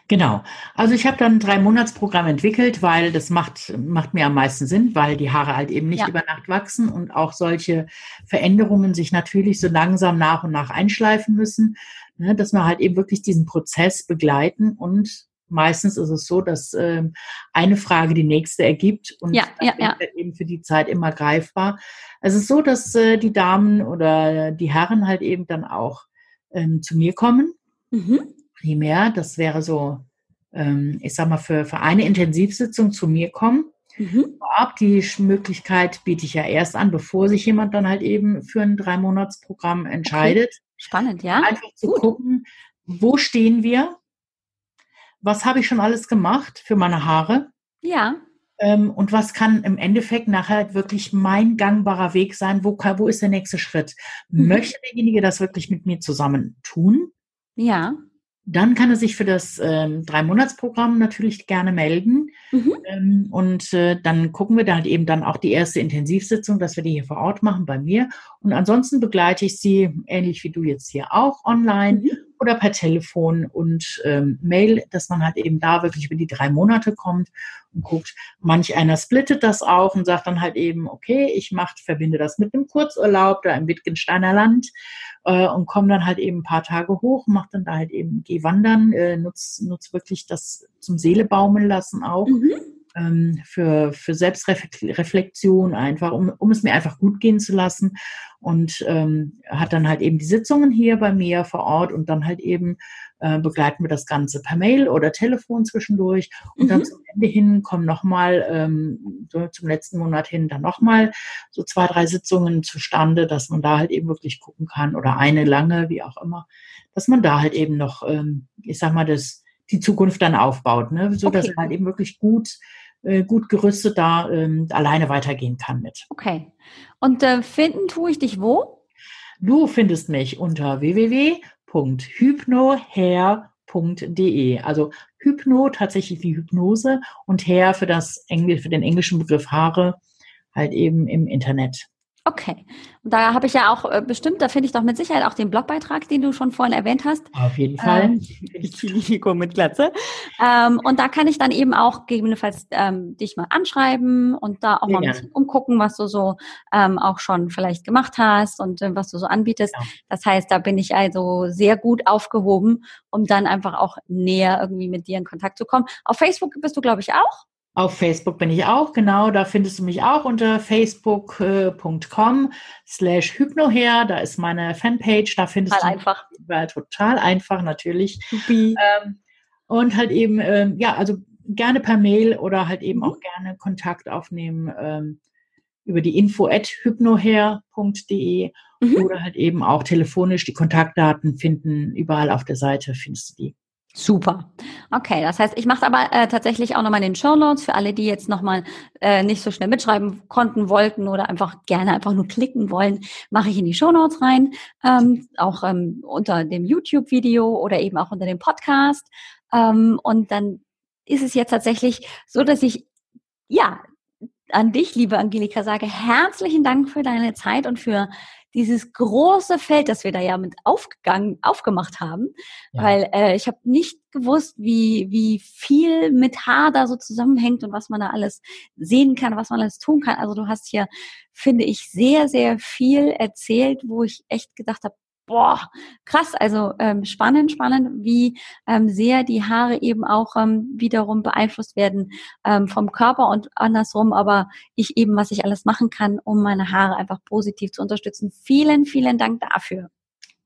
Genau. Also ich habe dann ein Drei-Monats-Programm entwickelt, weil das macht, macht mir am meisten Sinn, weil die Haare halt eben nicht ja. über Nacht wachsen und auch solche Veränderungen sich natürlich so langsam nach und nach einschleifen müssen, ne, dass wir halt eben wirklich diesen Prozess begleiten und meistens ist es so, dass ähm, eine Frage die nächste ergibt und ja, ja, ja. eben für die Zeit immer greifbar. Es ist so, dass äh, die Damen oder die Herren halt eben dann auch ähm, zu mir kommen. Mhm. Primär, das wäre so, ähm, ich sag mal, für, für eine Intensivsitzung zu mir kommen. Mhm. Vorab die Möglichkeit biete ich ja erst an, bevor sich jemand dann halt eben für ein Drei-Monats-Programm entscheidet. Okay. Spannend, ja. Einfach zu Gut. gucken, wo stehen wir, was habe ich schon alles gemacht für meine Haare? Ja. Ähm, und was kann im Endeffekt nachher wirklich mein gangbarer Weg sein? Wo, wo ist der nächste Schritt? Mhm. Möchte derjenige das wirklich mit mir zusammen tun? Ja. Dann kann er sich für das ähm, Drei-Monats-Programm natürlich gerne melden. Mhm. Ähm, und äh, dann gucken wir da halt eben dann auch die erste Intensivsitzung, dass wir die hier vor Ort machen bei mir. Und ansonsten begleite ich sie, ähnlich wie du jetzt hier auch, online mhm. Oder per Telefon und ähm, Mail, dass man halt eben da wirklich über die drei Monate kommt und guckt. Manch einer splittet das auch und sagt dann halt eben, okay, ich mach, verbinde das mit einem Kurzurlaub da im Wittgensteiner Land äh, und komme dann halt eben ein paar Tage hoch, mache dann da halt eben, geh wandern, äh, nutz, nutz wirklich das zum Seele baumeln lassen auch. Mhm. Ähm, für, für Selbstreflexion einfach, um, um es mir einfach gut gehen zu lassen. Und ähm, hat dann halt eben die Sitzungen hier bei mir vor Ort und dann halt eben äh, begleiten wir das Ganze per Mail oder Telefon zwischendurch. Und mhm. dann zum Ende hin kommen nochmal, ähm, so zum letzten Monat hin, dann nochmal so zwei, drei Sitzungen zustande, dass man da halt eben wirklich gucken kann oder eine lange, wie auch immer, dass man da halt eben noch, ähm, ich sag mal, das, die Zukunft dann aufbaut, ne? so dass okay. er halt eben wirklich gut äh, gut gerüstet da ähm, alleine weitergehen kann mit. Okay. Und äh, finden tue ich dich wo? Du findest mich unter www www.hypnohair.de. Also Hypno tatsächlich wie Hypnose und Hair für das Engl für den englischen Begriff Haare halt eben im Internet. Okay. Und da habe ich ja auch äh, bestimmt, da finde ich doch mit Sicherheit auch den Blogbeitrag, den du schon vorhin erwähnt hast. Auf jeden Fall. Ähm, Nico mit Glatze. Ähm, und da kann ich dann eben auch gegebenenfalls ähm, dich mal anschreiben und da auch Sehr mal ein bisschen umgucken, was du so ähm, auch schon vielleicht gemacht hast und äh, was du so anbietest. Ja. Das heißt, da bin ich also sehr gut aufgehoben, um dann einfach auch näher irgendwie mit dir in Kontakt zu kommen. Auf Facebook bist du, glaube ich, auch. Auf Facebook bin ich auch, genau. Da findest du mich auch unter facebook.com slash hypnoher. Da ist meine Fanpage. Da findest total du einfach. Mich, total einfach, natürlich. Ähm, Und halt eben, ähm, ja, also gerne per Mail oder halt eben mhm. auch gerne Kontakt aufnehmen ähm, über die info at hypnohair.de mhm. oder halt eben auch telefonisch die Kontaktdaten finden. Überall auf der Seite findest du die. Super. Okay, das heißt, ich mache aber äh, tatsächlich auch nochmal in den Show Notes für alle, die jetzt nochmal äh, nicht so schnell mitschreiben konnten, wollten oder einfach gerne einfach nur klicken wollen, mache ich in die Show Notes rein, ähm, auch ähm, unter dem YouTube-Video oder eben auch unter dem Podcast. Ähm, und dann ist es jetzt tatsächlich so, dass ich ja an dich, liebe Angelika, sage herzlichen Dank für deine Zeit und für dieses große Feld, das wir da ja mit aufgegangen, aufgemacht haben, ja. weil äh, ich habe nicht gewusst, wie, wie viel mit Haar da so zusammenhängt und was man da alles sehen kann, was man alles tun kann. Also du hast hier, finde ich, sehr, sehr viel erzählt, wo ich echt gedacht habe, boah, krass, also ähm, spannend, spannend, wie ähm, sehr die Haare eben auch ähm, wiederum beeinflusst werden ähm, vom Körper und andersrum, aber ich eben, was ich alles machen kann, um meine Haare einfach positiv zu unterstützen. Vielen, vielen Dank dafür.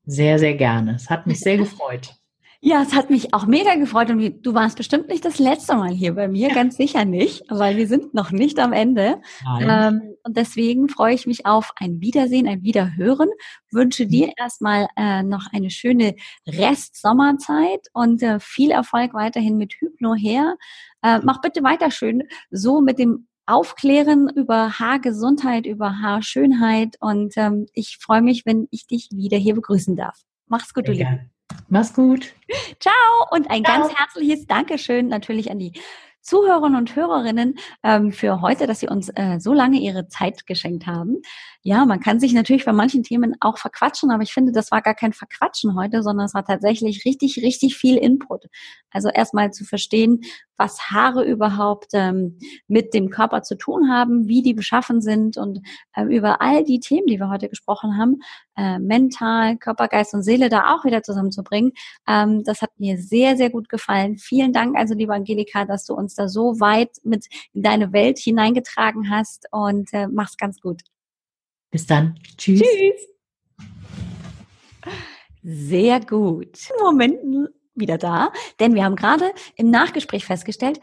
Sehr, sehr gerne. Es hat mich sehr gefreut. Ja, es hat mich auch mega gefreut und du warst bestimmt nicht das letzte Mal hier bei mir, ganz sicher nicht, weil wir sind noch nicht am Ende. Ähm, und deswegen freue ich mich auf ein Wiedersehen, ein Wiederhören. Wünsche mhm. dir erstmal äh, noch eine schöne Rest-Sommerzeit und äh, viel Erfolg weiterhin mit Hypno her. Äh, mach bitte weiter schön so mit dem Aufklären über Haargesundheit, über Haarschönheit und ähm, ich freue mich, wenn ich dich wieder hier begrüßen darf. Mach's gut, du Liebe. Mach's gut. Ciao und ein Ciao. ganz herzliches Dankeschön natürlich an die Zuhörerinnen und Hörerinnen ähm, für heute, dass Sie uns äh, so lange Ihre Zeit geschenkt haben. Ja, man kann sich natürlich bei manchen Themen auch verquatschen, aber ich finde, das war gar kein Verquatschen heute, sondern es war tatsächlich richtig, richtig viel Input. Also erstmal zu verstehen, was Haare überhaupt ähm, mit dem Körper zu tun haben, wie die beschaffen sind und äh, über all die Themen, die wir heute gesprochen haben, äh, mental, Körper, Geist und Seele da auch wieder zusammenzubringen. Ähm, das hat mir sehr, sehr gut gefallen. Vielen Dank also, liebe Angelika, dass du uns da so weit mit in deine Welt hineingetragen hast und äh, mach's ganz gut. Bis dann. Tschüss. Tschüss. Sehr gut. Moment wieder da, denn wir haben gerade im Nachgespräch festgestellt,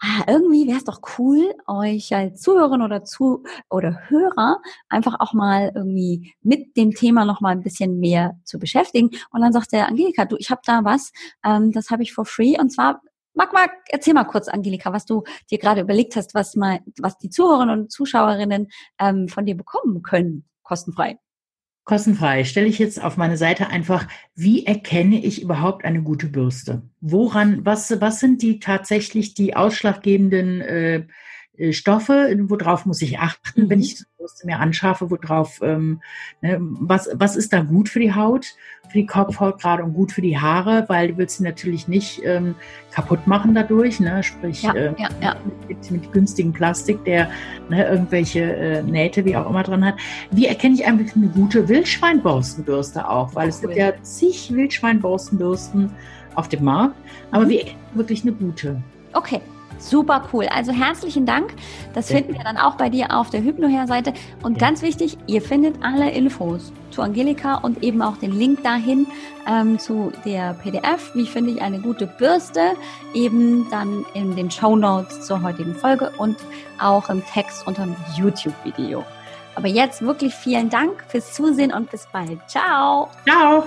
ah, irgendwie wäre es doch cool, euch als Zuhörerin oder zu oder Hörer einfach auch mal irgendwie mit dem Thema noch mal ein bisschen mehr zu beschäftigen. Und dann sagt der Angelika, du, ich habe da was, ähm, das habe ich for free und zwar Mag, mag, erzähl mal kurz, Angelika, was du dir gerade überlegt hast, was mal, was die Zuhörerinnen und Zuschauerinnen ähm, von dir bekommen können, kostenfrei. Kostenfrei stelle ich jetzt auf meine Seite einfach, wie erkenne ich überhaupt eine gute Bürste? Woran, was, was sind die tatsächlich die ausschlaggebenden äh, Stoffe, worauf muss ich achten, mhm. wenn ich Brüste mir anschaffe, worauf, ähm, ne, was, was ist da gut für die Haut, für die Kopfhaut gerade und gut für die Haare, weil du willst sie natürlich nicht ähm, kaputt machen dadurch, ne, sprich ja, äh, ja, ja. Mit, mit günstigem Plastik, der ne, irgendwelche äh, Nähte, wie auch immer dran hat. Wie erkenne ich eigentlich eine gute Wildschweinborstenbürste auch, weil es gibt ja zig Wildschweinborstenbürsten auf dem Markt, aber mhm. wie erkenne ich wirklich eine gute? Okay, Super cool. Also herzlichen Dank. Das finden wir dann auch bei dir auf der Hypnoher-Seite. Und ja. ganz wichtig, ihr findet alle Infos zu Angelika und eben auch den Link dahin ähm, zu der PDF. Wie finde ich eine gute Bürste? Eben dann in den Show Notes zur heutigen Folge und auch im Text unter dem YouTube-Video. Aber jetzt wirklich vielen Dank fürs Zusehen und bis bald. Ciao. Ciao.